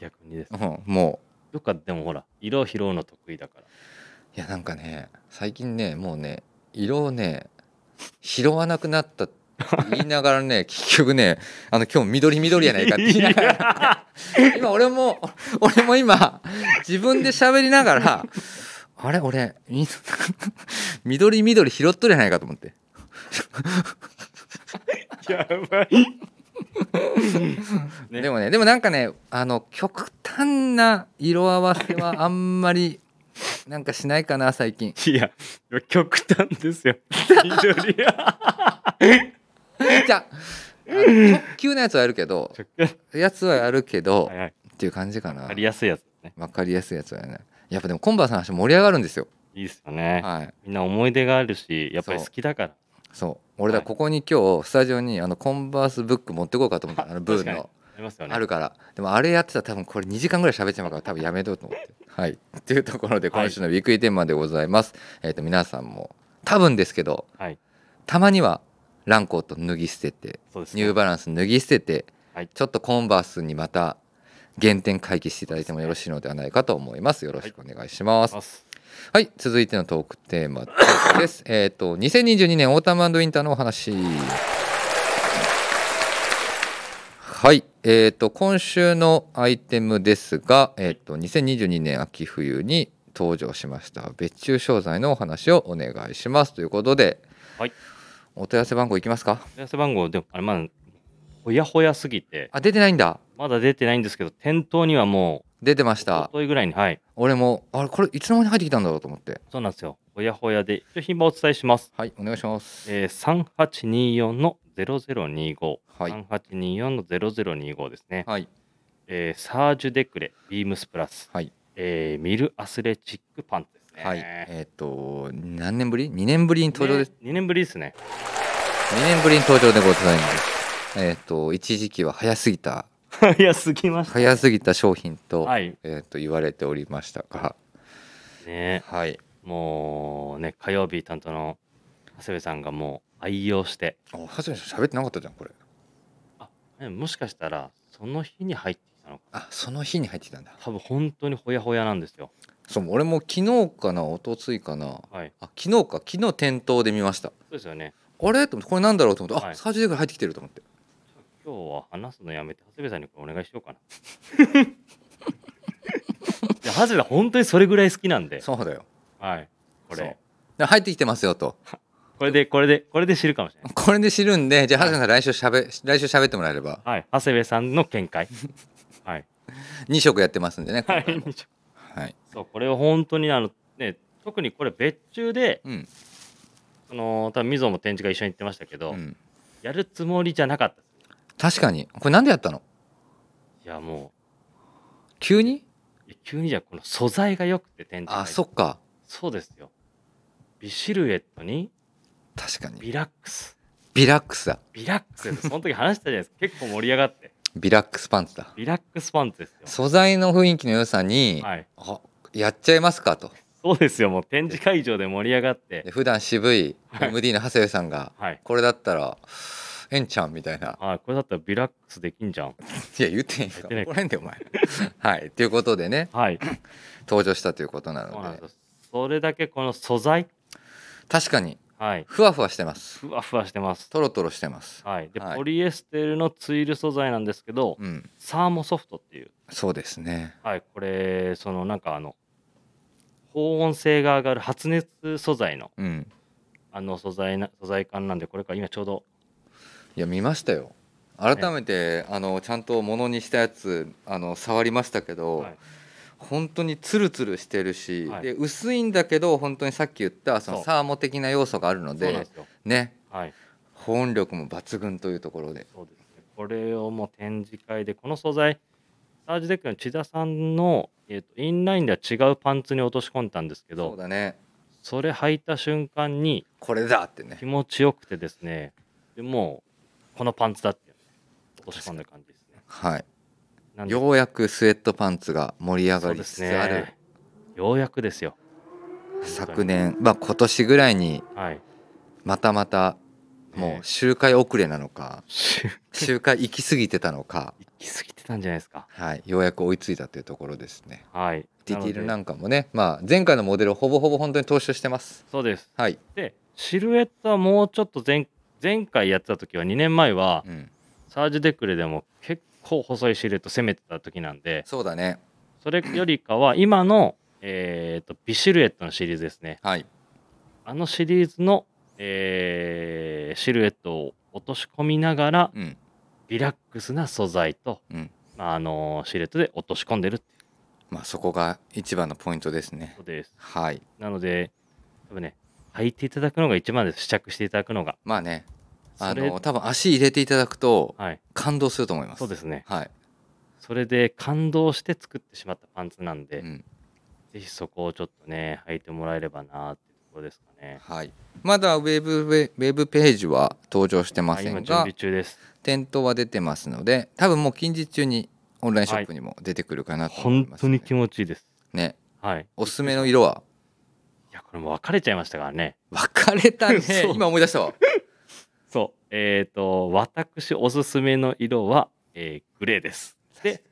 逆にです。う、うん、もう。どっかでもほら色拾うの得意だから。いやなんかね最近ねもうね色をね拾わなくなったって 言いながらね結局ねあの今日緑緑やないかって。言いながら今俺も俺も今自分で喋りながらあれ俺み 緑緑拾っとるやないかと思って。やばい。ね。でもねでもなんかねあの極端な色合わせはあんまりなんかしないかな最近。いや極端ですよ。緑。じゃああの特急のやつはやるけど直やつはやるけど、はいはい。っていう感じかな。わかりやすいやつわかりやすいやつだよねやっぱでもコンバースの話盛り上がるんですよ。いいですよね。はい。みんな思い出があるしやっぱり好きだから。そう。俺だはい。ここに今日スタジオにあのコンバースブック持ってこうかと思ったあの ブーの。ありますよね。あるから。でもあれやってたら多分これ2時間ぐらい喋っちゃうから多分やめとうと思って。はい。っていうところで今週のウィークリーテーマでございます、えっ、と皆さんも多分ですけどはい。たまにはランコート脱ぎ捨ててそうですね。ニューバランス脱ぎ捨てて、はい。ちょっとコンバースにまた原点回帰していただいてもよろしいのではないかと思います。よろしくお願いします、ますはい、続いてのトークテーマです。えっと、2022年オータムウィンターのお話。はい、えー、と今週のアイテムですが、えー、と2022年秋冬に登場しました別注商材のお話をお願いします。ということで、はい、お問い合わせ番号いきますか？問い合わせ番号でもあれまだほやほやすぎて。あ出てないんだまだ出てないんですけど店頭にはも出てましうた。一昨日ぐらいにはい。俺もあれこれいつの間に入ってきたんだろうと思って。そうなんですよ。ほやほやで一応品番お伝えします、はいお願いします、えー、3824の0025、はい。3824の0025ですね、はい。えーサージュデクレビームスプラス、はい。えーミルアスレチックパンツですね。はい。えっ、と何年ぶり ?2 年ぶりに登場です、2年ぶりですね。2年ぶりに登場でございます。えっ、と一時期は早すぎた 早すぎまし早すぎた商品と,、たはい。えー、と言われておりましたが。ね。はい。もうね火曜日担当の長谷部さんがもう愛用して。あはじめ喋ってなかったじゃんこれ。ねもしかしたらその日に入ってきたのか。あその日に入ってきたんだ。多分本当にほやほやなんですよ。そう俺も昨日かな一昨日かな。はい。あ昨日か昨日店頭で見ました。そうですよね。あれ？と思ってこれなんだろうと思って、はい。あサージデクレ入ってきてると思って今日は話すのやめて長谷部さんにこれお願いしようかな。いや長谷部さん本当にそれぐらい好きなんで。そうだよ。はいこれ。で入ってきてますよと。これでこれでこれで知るかもしれない。これで知るんでじゃあ長谷さん来週しゃべ来週喋ってもらえれば。はい長谷部さんの見解。はい。2色やってますんでねは。い今回もはい。そうこれは本当にあのね特にこれ別注でうん。その多分みぞも展示が一緒に行ってましたけど、うん。やるつもりじゃなかった確かに。これなんでやったの？いやも急に？ういや急にじゃこの素材が良くて展示会あそっか。そうですよ。ビシルエットに確かに。ビラックス。ビラックスだ。ビラックス。ですその時話したじゃないですか。結構盛り上がって。ビラックスパンツだ。ビラックスパンツですよ。素材の雰囲気の良さに、はい。あやっちゃいますかと。そうですよ。もう展示会場で盛り上がって。で普段渋いはい。MD の長谷部さんが、はい。これだったらええんちゃんみたいな。はいこれだったらビラックスできんじゃん。いや言ってへんか言ってない。怒らんでお前。はい。ということでね。はい。登場したということなので。そうなんですそれだけこの素材。確かに。はい。ふわふわしてます。ふわふわしてます。トロトロしてます。はい。で、はい。ポリエステルのツイル素材なんですけど、うん。サーモソフトっていう。そうですね。はい。これそのなんかあの高温性が上がる発熱素材のうん。あの素材な素材感なんでこれから今ちょうどいや見ましたよ。改めて、あのちゃんとものにしたやつあの触りましたけど、はい。本当にツルツルしてるし、はい。で薄いんだけど本当にさっき言ったそのサーモ的な要素があるのでそうなんですよ。ね。はい。保温力も抜群というところで。そうですね。これをもう展示会でこの素材サージデックの千田さんの、えー、とインラインでは違うパンツに落とし込んだんですけそうどだね。それ履いた瞬間にこれだってね。気持ちよくてですね。でもうこのパンツだって落とし込んだ感じですね。はい。ようやくスウェットパンツが盛り上がりつつある、ね。ようやくですよ。昨年まあ今年ぐらいにはい。またまたもねう周回遅れなのかし周回行き過ぎてたのか。行き過ぎてたんじゃないですか。はい。ようやく追いついたというところですね。はい。ディティールなんかもねまあ前回のモデルをほぼほぼ本当に踏襲してます。そうです。はい、でシルエットはもうちょっと前前回やってた時は2年前はうん、サージデクレでも結構細いシルエット攻めてた時なんでそうだね。それよりかは今の、えー、とビシルエットのシリーズですね。はい。あのシリーズの、えーシルエットを落とし込みながらうん。リラックスな素材と、うん。まあ、あのシルエットで落とし込んでるまあそこが一番のポイントですね。ことです。はい。なので多分ね履いていただくのが一番です。試着していただくのが。まあね。あそれの多分足入れていただくとはい。感動すると思います。そうですね。はい、それで感動して作ってしまったパンツなんで、うん。ぜひそこをちょっとね履いてもらえればなっていうところですかね。はい、まだウェブウェウェブページは登場してまはい今準せんが備中です。店頭は出てますので多分もう近日中にオンラインショップにも出てくるかなと思います、当に気持ちいいです。ね。はい。おすすめの色は？これもう分かれちゃいましたからね。分かれたね。今思い出したわ。そう。えっ、と私おすすめの色は、えーグレーです。で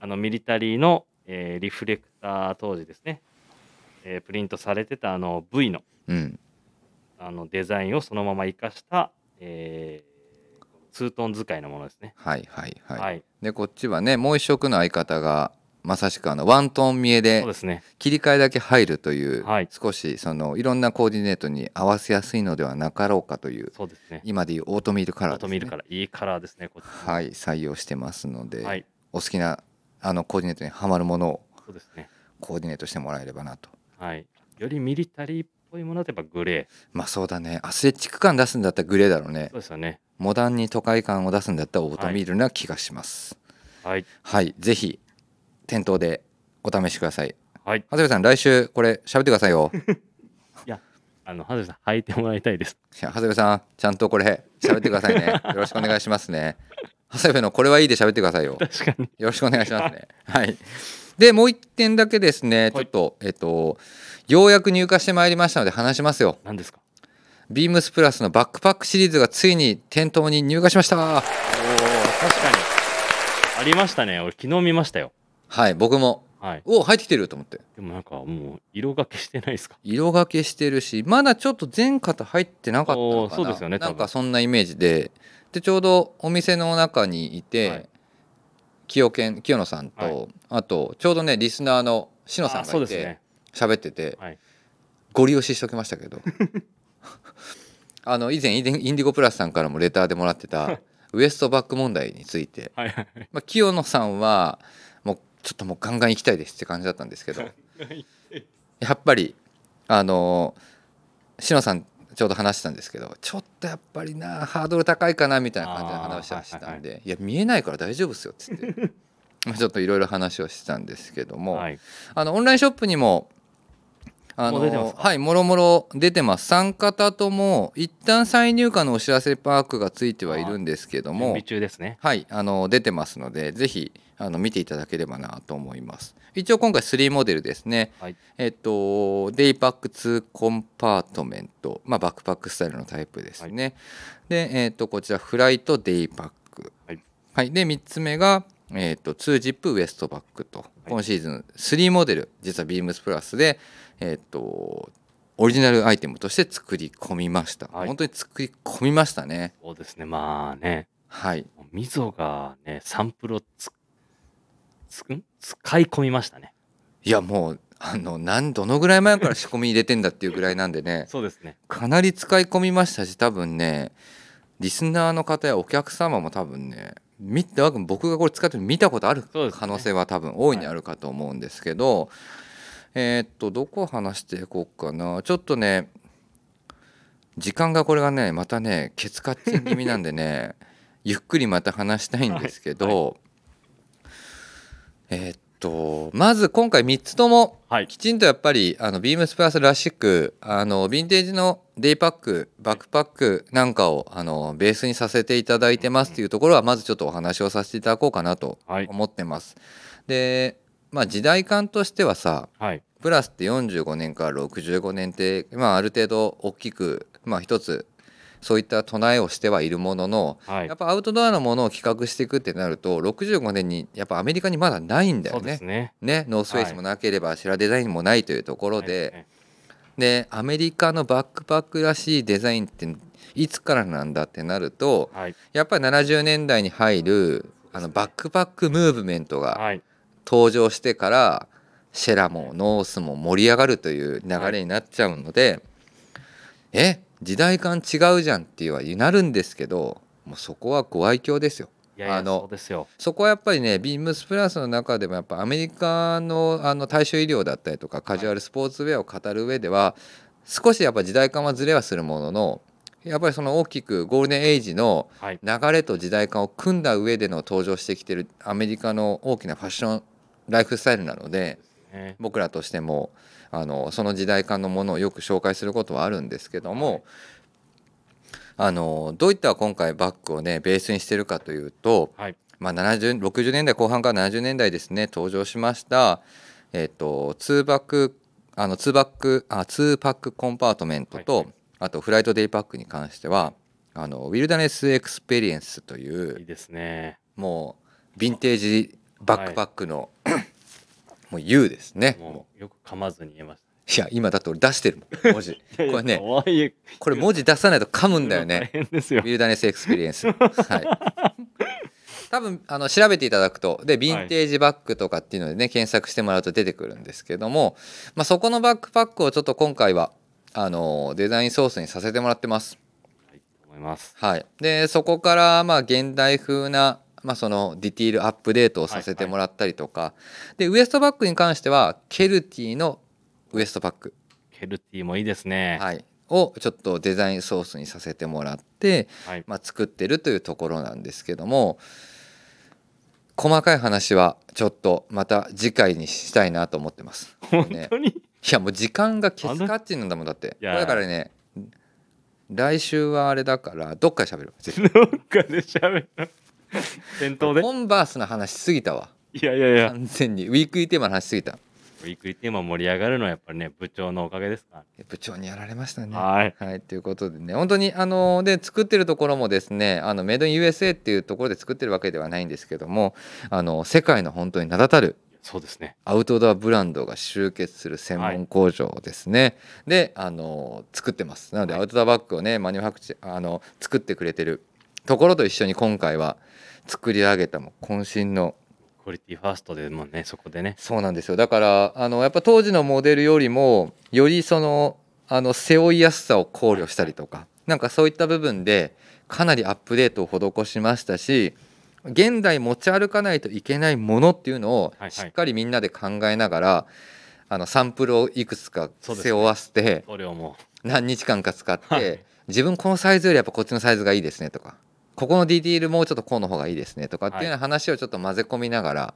あのミリタリーの、えーリフレクター当時ですね、えープリントされてたあの V の。うん。あのデザインをそのまま生かした、えーツートン使いのものですね。はいはいはい、はい。でこっちはねもう一色の相方がまさしくあのワントーン見えで。切り替えだけ入るという、はい少しそのいろんなコーディネートに合わせやすいのではなかろうかというそうですね。今でいうオートミールカラーオートミールからいいカラーですね。はい採用してますので、はい。お好きなあのコーディネートにはまるものをそうですね。コーディネートしてもらえればなとはい。よりミリタリーっぽいものだとやっぱグレまあそうだねアスレチック感出すんだったらグレーだろうねー。そうですよね。モダンに都会感を出すんだったらオートミールな気がしますはい。はい、ぜひ店頭でお試しくださいはい。長谷部さん来週これ喋ってくださいよ あの、はずさん、履いてもらいたいです。いや長谷部さんちゃんとこれ喋ってくださいね よろしくお願いしますね長谷部のこれはいいで喋ってくださいよ確かに。よろしくお願いしますねはいでもう一点だけですねちょはいっと、えっとようやく入荷してまいりましたので話しますよ何ですか？ビームスプラスのバックパックシリーズがついに店頭に入荷しましたおお、確かに。ありましたね。俺、昨日見ましたよ。はい僕も。はい。お入ってきてると思って。でもなんかもう、色がけしてないですか？色がけしてるしまだちょっと全型入ってなかったのかな。おーそうですよね多分。なんかそんなイメージで。でちょうどお店の中にいて、はい。清健清野さんと、はい。あとちょうどねリスナーの篠さんあがいですね。喋、っててはい。ご利用ししときましたけど。あの以前インディインディゴプラスさんからもレターでもらってた ウエストバック問題について、はいはいはい。まあ、清野さんはちょっともうガンガン行きたいですって感じだったんですけど。やっぱりあのしのさんちょうど話してたんですけどちょっとやっぱりなハードル高いかなみたいな感じの話をしてたんで、いや見えないから大丈夫ですよっつって。まあちょっといろいろ話をしてたんですけども、はい。あのオンラインショップにもあもう出てますか？はいもろもろ出てます3方とも一旦再入荷のお知らせパークがついてはいるんですけども準備中ですね。はい、あの出てますので、ぜひあの見ていただければなと思います。一応今回3モデルですね。はいえっとデイパック2コンパートメント、まあバックパックスタイルのタイプですね。で、えっとこちらフライトデイパック。はい。で3つ目がえっと2ジップウエストバックと、今シーズン3モデル実はビームスプラスでえっとオリジナルアイテムとして作り込みました。はい本当に作り込みましたね。そうですね。まあね。はい。みぞがね、サンプルをつつん？使い込みましたね。いやもうあのなんどのぐらい前から仕込み入れてんだっていうぐらいなんでね そうですね。かなり使い込みましたし多分ねリスナーの方やお客様も多分ね見て僕がこれ使って見たことある可能性は多分大いにあるかと思うんですけど、えーっとどこ話していこうかなちょっとね時間がこれがねまたねケツカッチン気味なんでね ゆっくりまた話したいんですけど、えーっとまず今回3つともはい。きちんとやっぱりあのビームスプラスらしくあのヴィンテージのデイパックバックパックなんかをあのベースにさせていただいてますというところはまずちょっとお話をさせていただこうかなとはい。思ってます。でまあ時代感としてはさはい。プラスって45年から65年って、まあ、ある程度大きく、まあ、一つそういった唱えをしてはいるもののはいやっ。ぱアウトドアのものを企画していくってなると65年にやっぱアメリカにまだないんだそよねね。ね、ノースフェイスもなければシェラデザインもないというところで、はいでアメリカのバックパックらしいデザインっていつからなんだってなるとはい。やっぱり70年代に入るあのバックパックムーブメントがはい。登場してからシェラもノースも盛り上がるという流れになっちゃうので、え時代感違うじゃんっていうはなるんですけどもうそこはご愛嬌ですよ。いやいや、あのそこはやっぱりねビームスプラスの中でもやっぱアメリカのあの大衆医療だったりとかカジュアルスポーツウェアを語る上では少しやっぱ時代感はずれはするもののやっぱりその大きくゴールデンエイジのはい。流れと時代感を組んだ上での登場してきてるアメリカの大きなファッションライフスタイルなのでね僕らとしてもあのその時代感のものをよく紹介することはあるんですけども、あのどういった今回バッグをねベースにしてるかというと、はい。まあ、70 60年代後半から70年代ですね登場しました、えっと2バックあの2バックあ2パックコンパートメントと、はいはいあとフライトデイパックに関してはあの Wilderness Experience といういいですね。もうヴィンテージバックパックの、もう U ですね。もうよく噛まずに言えましたね。いや今だって俺出してるもん。文字。これねこれ文字出さないと噛むんだよ大ね変ですよ。 Wilderness Experience。はい。多分あの調べていただくとでヴィンテージバッグとかっていうのでね、検索してもらうと出てくるんですけども、まあ、そこのバックパックをちょっと今回はあのデザインソースにさせてもらってます。はいと思います。はい、でそこからまあ現代風な、まあ、そのディティールアップデートをさせてもらったりとか、でウエストバッグに関してはケルティのウエストバッグ、ケルティもいいですね。はい、をちょっとデザインソースにさせてもらって、はい。まあ、作ってるというところなんですけども細かい話はちょっとまた次回にしたいなと思ってます。本ね当に？いやもう時間がケツカッチンなんだもんだって。だからね来週はあれだからどっかで喋る どっかで喋る 店頭で？コンバースの話しすぎたわ。いやいやいや。完全に。ウィークリーテーマの話しすぎた。ウィークリーテーマ盛り上がるのはやっぱりね部長のおかげですか。部長にやられましたね。らはい。はい、ということでね。本当にあので作ってるところもですねあのメイドイン USA っていうところで作ってるわけではないんですけどもあの世界の本当に名だたるそうですね。アウトドアブランドが集結する専門工場ですね、であの作ってます。なので、はい。アウトドアバッグをねマニュファクチあの作ってくれてるところと一緒に今回は作り上げたもう渾身のクオリティファーストでもねそこでね。そうなんですよ。だからあのやっぱ当時のモデルよりもよりそのあの背負いやすさを考慮したりとかなんかそういった部分でかなりアップデートを施しましたし現代持ち歩かないといけないものっていうのをはいはい。しっかりみんなで考えながら、あのサンプルをいくつか背負わせて塗料も。何日間か使って、はい。自分このサイズよりやっぱこっちのサイズがいいですねとかここのディティールもうちょっとこうの方がいいですねとかっていうような話をちょっと混ぜ込みながら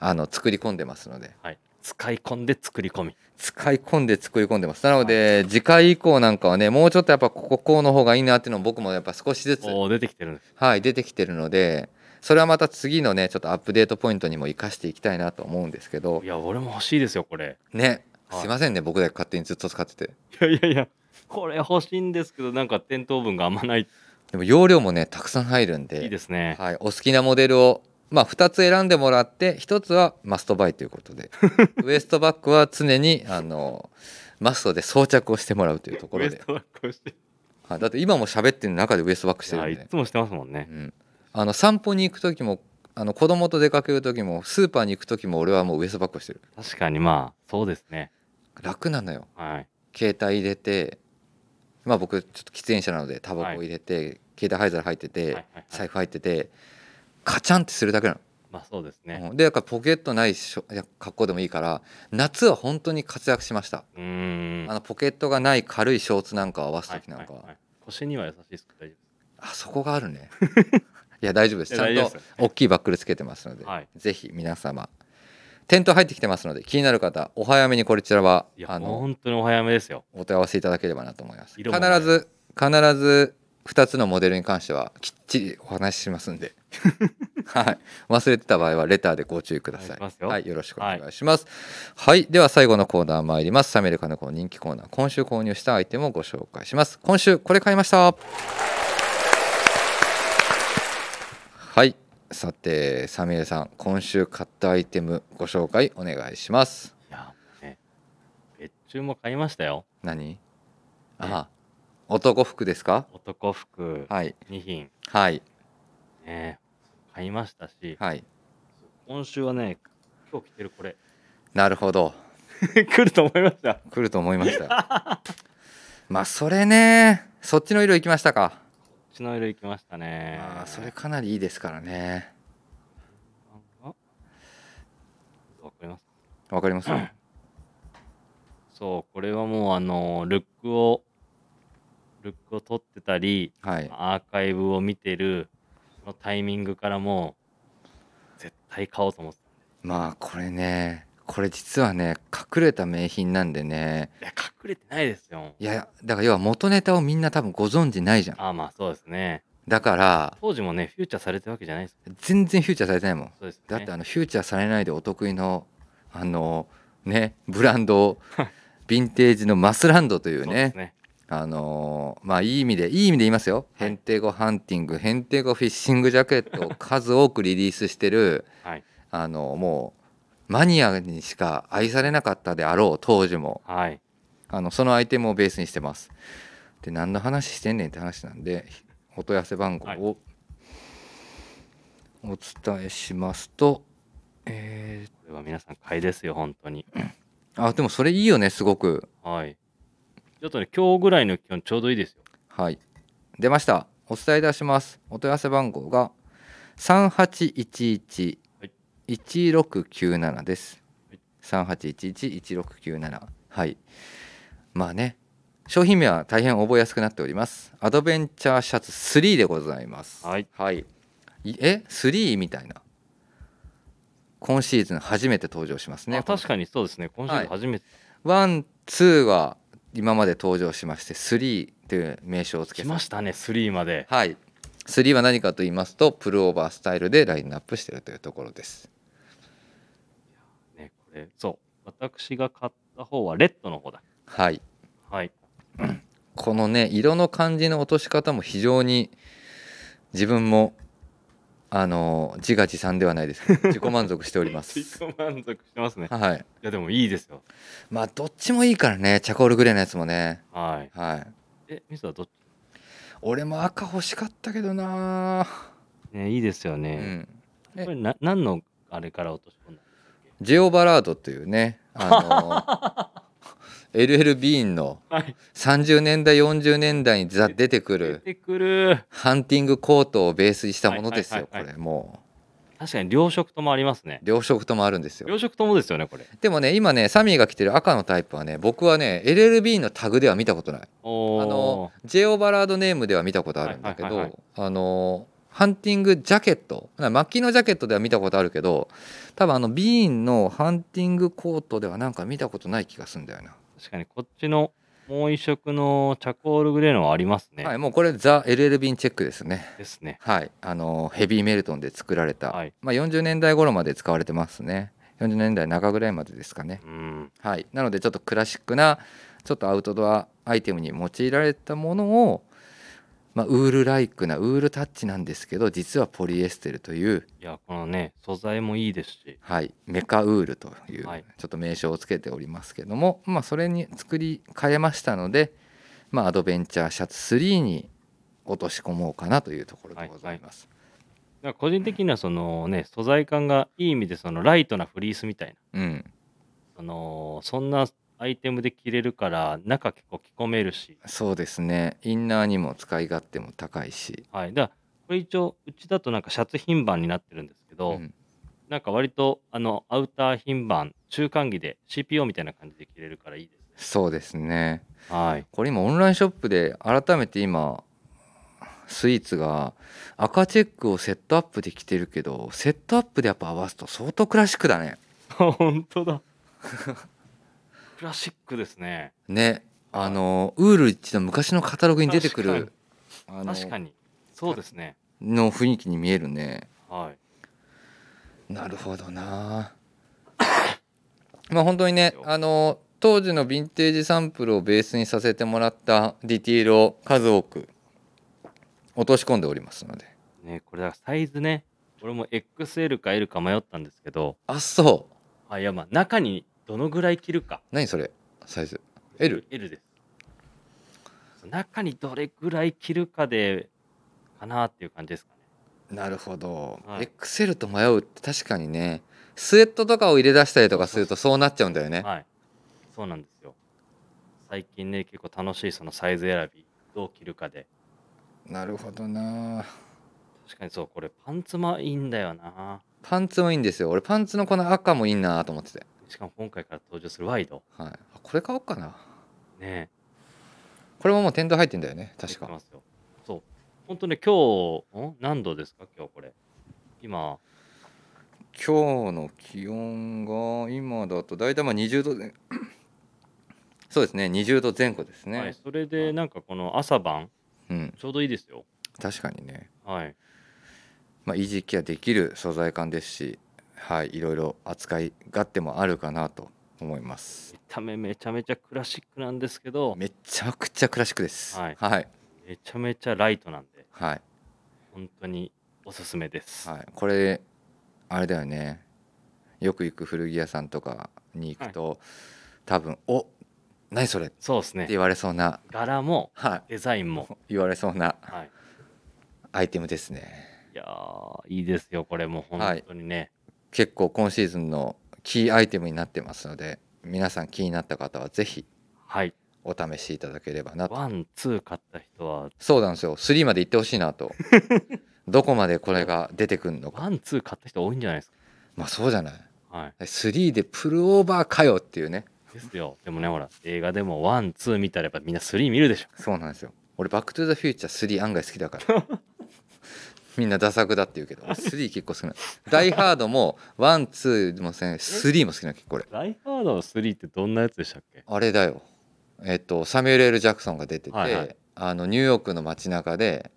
あの作り込んでますので。はい。使い込んで作り込み。使い込んで作り込んでます。なので、次回以降なんかはねもうちょっとやっぱこここうの方がいいなっていうのも僕もやっぱ少しずつ出てきてるんです。はい出てきてるのでそれはまた次のねちょっとアップデートポイントにも生かしていきたいなと思うんですけど。いや俺も欲しいですよこれ。ね。はい。すいませんね僕だけ勝手にずっと使ってて。いやいやいやこれ欲しいんですけどなんか店頭分があんまないでも容量もねたくさん入るんでいいですね。はい、お好きなモデルを、まあ、2つ選んでもらって1つはマストバイということで ウエストバッグは常にあのマストで装着をしてもらうというところで。はい、だって今も喋ってる中でウエストバッグしているんで、やいつもしてますもんね。うん、あの散歩に行く時もあの子供と出かける時もスーパーに行く時も俺はもうウエストバッグをしてる。確かにまあそうですね。楽なのよ。はい。携帯入れてまあ僕ちょっと喫煙者なのでタバコ入れて、携帯灰皿入ってて、はいはいはい。財布入っててカチャンってするだけなの。まあそうですね。うんでだからポケットないしょいや格好でもいいから夏は本当に活躍しました、あのポケットがない軽いショーツなんかを合わすはい時なんか。は,、はいはい腰には優しいですか大丈あそこがあるね。いや大丈夫です。いちゃんと大きいバックルつけてますので、はい。ぜひ皆様店頭入ってきてますので気になる方お早めにこちらはあの本当にお早めですよ。お問い合わせいただければなと思います。必ず必ず2つのモデルに関してはきっちりお話ししますんで。はい。忘れてた場合はレターでご注意ください。いはいよろしくお願いします。はい、では最後のコーナー参ります。サメルカの子人気コーナー今週購入したアイテムをご紹介します。今週これ買いましたはいさてサミュエルさん今週買ったアイテムご紹介お願いします。いやね別注も買いましたよ。何？あ男服ですか？男服はい。2品。はい。ね買いましたし。はい。今週はね今日着てるこれ。なるほど。来ると思いました。来ると思いましたよ。まあそれねそっちの色いきましたか血の色いきましたね。あーそれかなりいいですからね。あわかります？わかります。そうこれはもうあのルックをルックを撮ってたりはい。アーカイブを見てるそのタイミングからもう絶対買おうと思ってまあこれねこれ実はね隠れた名品なんでね。たいや隠れてないですよ。いやだから要は元ネタをみんな多分ご存知ないじゃん。ああまあそうですね。だから当時もねフューチャーされてるわけじゃないです。全然フューチャーされてないもん。そうですね。だってあのフューチャーされないでお得意のあのねブランド ヴィンテージのマスランドというね。ね。あのーまあいい意味でいい意味で言いますよ、はい。ヘンテゴハンティングヘンテゴフィッシングジャケットを数多くリリースしてるはい。あのもうマニアにしか愛されなかったであろう当時もはい。あのそのアイテムをベースにしてますで何の話してんねんって話なんでお問い合わせ番号をお伝えしますと、えーこれは皆さん買いですよ、本当に。あでもそれいいよねすごくはい。ちょっとね、今日ぐらいの気温ちょうどいいですよ。はい出ましたお伝えいたしますお問い合わせ番号が3811はい1697です、はい。38111697はい。まあね商品名は大変覚えやすくなっております。アドベンチャーシャツ3でございます。はい。はい。いえ？3みたいな。今シーズン初めて登場しますね。あ確かにそうですね。今シーズン初めて。ワンツーは今まで登場しまして3という名称をつけましたね、3まで。はい。3は何かと言いますとプルオーバースタイルでラインナップしているというところですね、これ、そう。私が買った方はレッドの方だ。はいはい。このね色の感じの落とし方も非常に自分もあの自画自賛ではないですけど自己満足しております 自己満足してますね。いはいや、でもいいですよ。まあどっちもいいからねチャコールグレーのやつもねはい。はいえ、ミスはどっち？俺も赤欲しかったけどなね、いいですようね。んえこれな、何のあれから落とし込んだ？ジェオバラードというねあの LL ビーンのはい。30年代40年代にザ出てく出るてくる。ハンティングコートをベースにしたものですよこれも確かに両色ともありますねう。両色ともあるんですよ両色ともですよね、これ。でもね今ねサミーが着てる赤のタイプはね僕はね LLB のタグでは見たことないあのジェオバラードネームでは見たことあるんだけどあのハンティングジャケット。マッキーのジャケットでは見たことあるけど多分あのビーンのハンティングコートではなんか見たことない気がするんだよな、確かにこっちのもう一色のチャコールグレーのはありますね。はいもうこれザ LL ビーンチェックですね。ですね。はいあのヘビーメルトンで作られた、はい。まあ、40年代頃まで使われてますね。40年代中ぐらいまでですかね。うん。はい。なのでちょっとクラシックなちょっとアウトドアアイテムに用いられたものを、まあ、ウールライクなウールタッチなんですけど実はポリエステルという、いや、このね、素材もいいですし。はい、メカウールというはいちょっと名称をつけておりますけども、まあ、それに作り変えましたので、まあ、アドベンチャーシャツ3に落とし込もうかなというところでございます。だから個人的にはそのね、素材感がいい意味でそのライトなフリースみたいな。うんそのそんなアイテムで着れるから中結構着込めるし。そうですねインナーにも使い勝手も高いし、はい。だこれ一応うちだとなんかシャツ品番になってるんですけど、うんなんか割とあのアウター品番中間着で CPO みたいな感じで着れるからいいですね。そうですねはい。これ今オンラインショップで改めて今スイーツが赤チェックをセットアップで着てるけどセットアップでやっぱ合わすと相当クラシックだね 本当だ。クラシックですね。ねあのウール一の昔のカタログに出てくるあの確かに。そうですね。の雰囲気に見えるねはい。なるほどな まあ本当にねあの当時のヴィンテージサンプルをベースにさせてもらったディティールを数多く落とし込んでおりますのでね、これだサイズね、俺も XL か L か迷ったんですけど、あそうあいやまあ中にどのぐらい着るか。何それ？サイズ？L? L です。中にどれぐらい着るかで、かなっていう感じですかね。なるほど、はい XL と迷うって確かにねスウェットとかを入れ出したりとかするとそうなっちゃうんだよねはい。そうなんですよ。最近ね、結構楽しいそのサイズ選び、どう着るかで。なるほどな確かにそう、これパンツもいいんだよな。パンツもいいんですよ俺パンツのこの赤もいいなと思っててしかも今回から登場するワイド。はい。あこれ買おうかな。ねこれももう店頭入ってんだよね。確か。入ってますよ。そう。本当ね、今日、ん？何度ですか？今日これ。今、今日の気温が今だと大体まあ20度で そうですね。20度前後ですね、はい、それでなんかこの朝晩、うん。ちょうどいいですよ。確かにね。はい。まあイージーケアできる素材感ですしはいいろいろ扱い勝手もあるかなと思います。見た目めちゃめちゃクラシックなんですけど、めちゃくちゃクラシックです。はい。はい、めちゃめちゃライトなんで、はい。本当におすすめです。はい。これあれだよね。よく行く古着屋さんとかに行くと、多分「お何それ?」ってそうですね。言われそうな、柄もはデザインも。い、言われそうなはい。アイテムですね。いやーいいですよこれも。う本当にね、結構今シーズンのキーアイテムになってますので皆さん気になった方はぜひはい。お試しいただければなと。 one two 買った人は。そうなんですよ。3まで行ってほしいなと。どこまでこれが出てくるのか。 one two 買った人多いんじゃないですまあそうじゃない。かはい。3でプルオーバーかよっていうね。ですよ。でもねほら映画でも one two 見たらやっぱみんな three 見るでしょ。そうなんですよ。俺バックトゥザフューチャー3案外好きだから みんな駄作だって言うけど俺3結構好きなのダイハードも one two もせん3も好きなの結構俺。ダイハードの3ってどんなやつでしたっけ？あれだよ。えっとサミュエル・ L・ ジャクソンが出てて、はいはい。あのニューヨークの街中で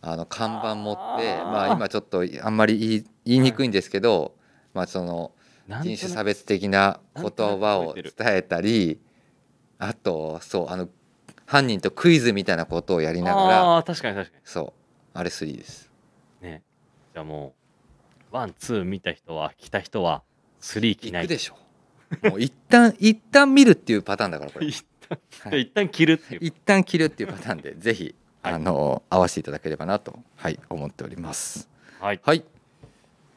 あの看板持ってまあ今ちょっとあんまり言い言いにくいんですけど、まあその人種差別的な言葉を伝えたりあとそうあの犯人とクイズみたいなことをやりながらあ確かに確かそうあれ3ですじゃあもうワンツー見た人は来た人はスリー着ない。行くでしょ。もう一旦 一旦見るっていうパターンだからこれ、一旦はい。一旦着るっていう。一旦切るっていうパターンで ぜひ、はい。あの合わせていただければなと、はい、思っております。はい。はい。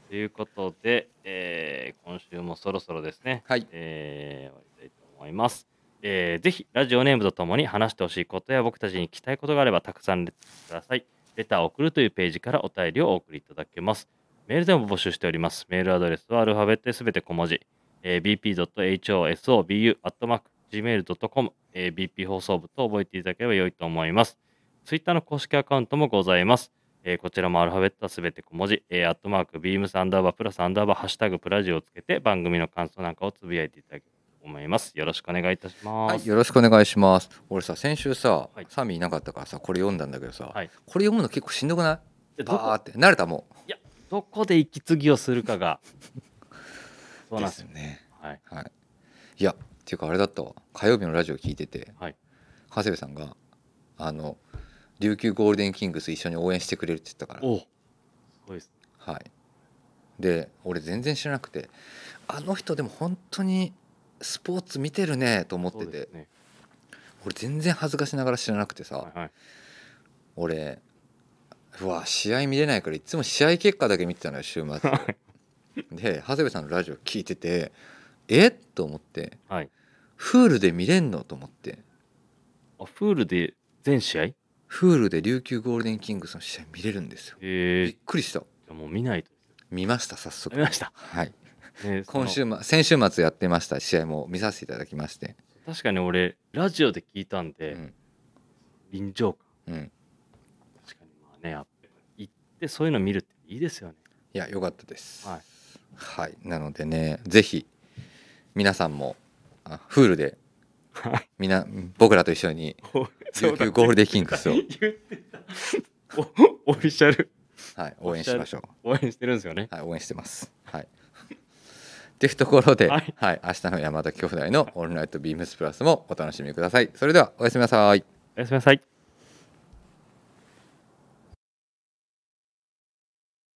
ということで、えー今週もそろそろですね、はい。えー終わりたいと思います。えーぜひ、ラジオネームとともに話してほしいことや僕たちに聞きたいことがあれば、たくさんください。レターを送るというページからお便りをお送りいただけます。メールでも募集しております。メールアドレスはアルファベットですべて小文字、えー bp.hosobu.gmail.com、えー BP 放送部と覚えていただければ良いと思います。ツイッターの公式アカウントもございます。えーこちらもアルファベットはすべて小文字、えー、アットマーク、ビームスアンダーバープラスアンダーバー、ハッシュタグプラジオをつけて番組の感想なんかをつぶやいていただければと思います。よろしくお願いいたします。はい、よろしくお願いします。俺さ先週さ、はい。サミーいなかったからさこれ読んだんだけどさ、はい。これ読むの結構しんどくない？バーって。慣れたもどこで息継ぎをするかが、そううなんですよ。ですよねはい。はい。いやっていうかあれだったわ。火曜日のラジオ聞いてて、はい。長谷部さんがあの琉球ゴールデンキングス一緒に応援してくれるって言ったから。おすごいです。はい。で俺全然知らなくてあの人でも本当にスポーツ見てるねと思ってて、ね。俺全然恥ずかしながら知らなくてさ、はいはい。俺うわ試合見れないからいつも試合結果だけ見てたのよ週末。で長谷部さんのラジオ聞いててえっ？と思って。はい。フールで見れんの？と思って。あ、フールで全試合？フールで琉球ゴールデンキングスの試合見れるんですよ。びっえー、じくりした。もう見ないと。見ました早速。見ました。はいね、今週末先週末やってました試合も見させていただきまして確かに俺、ラジオで聞いたんで、うん臨場感。うん確かにまあね、やっぱ行ってそういうの見るっていいですよね。いや良かったですはい。はい、なのでねぜひ皆さんもあフールではい。みな僕らと一緒に 琉球ゴールデンキングスを、オフィシャルはい、応援しましょう応援してるんですよね。はい、応援してます。はい。っていうところで、ははいい、明日の山田兄弟のオールナイトビームスプラスもお楽しみください。それではおやすみなさい。おやすみなさい。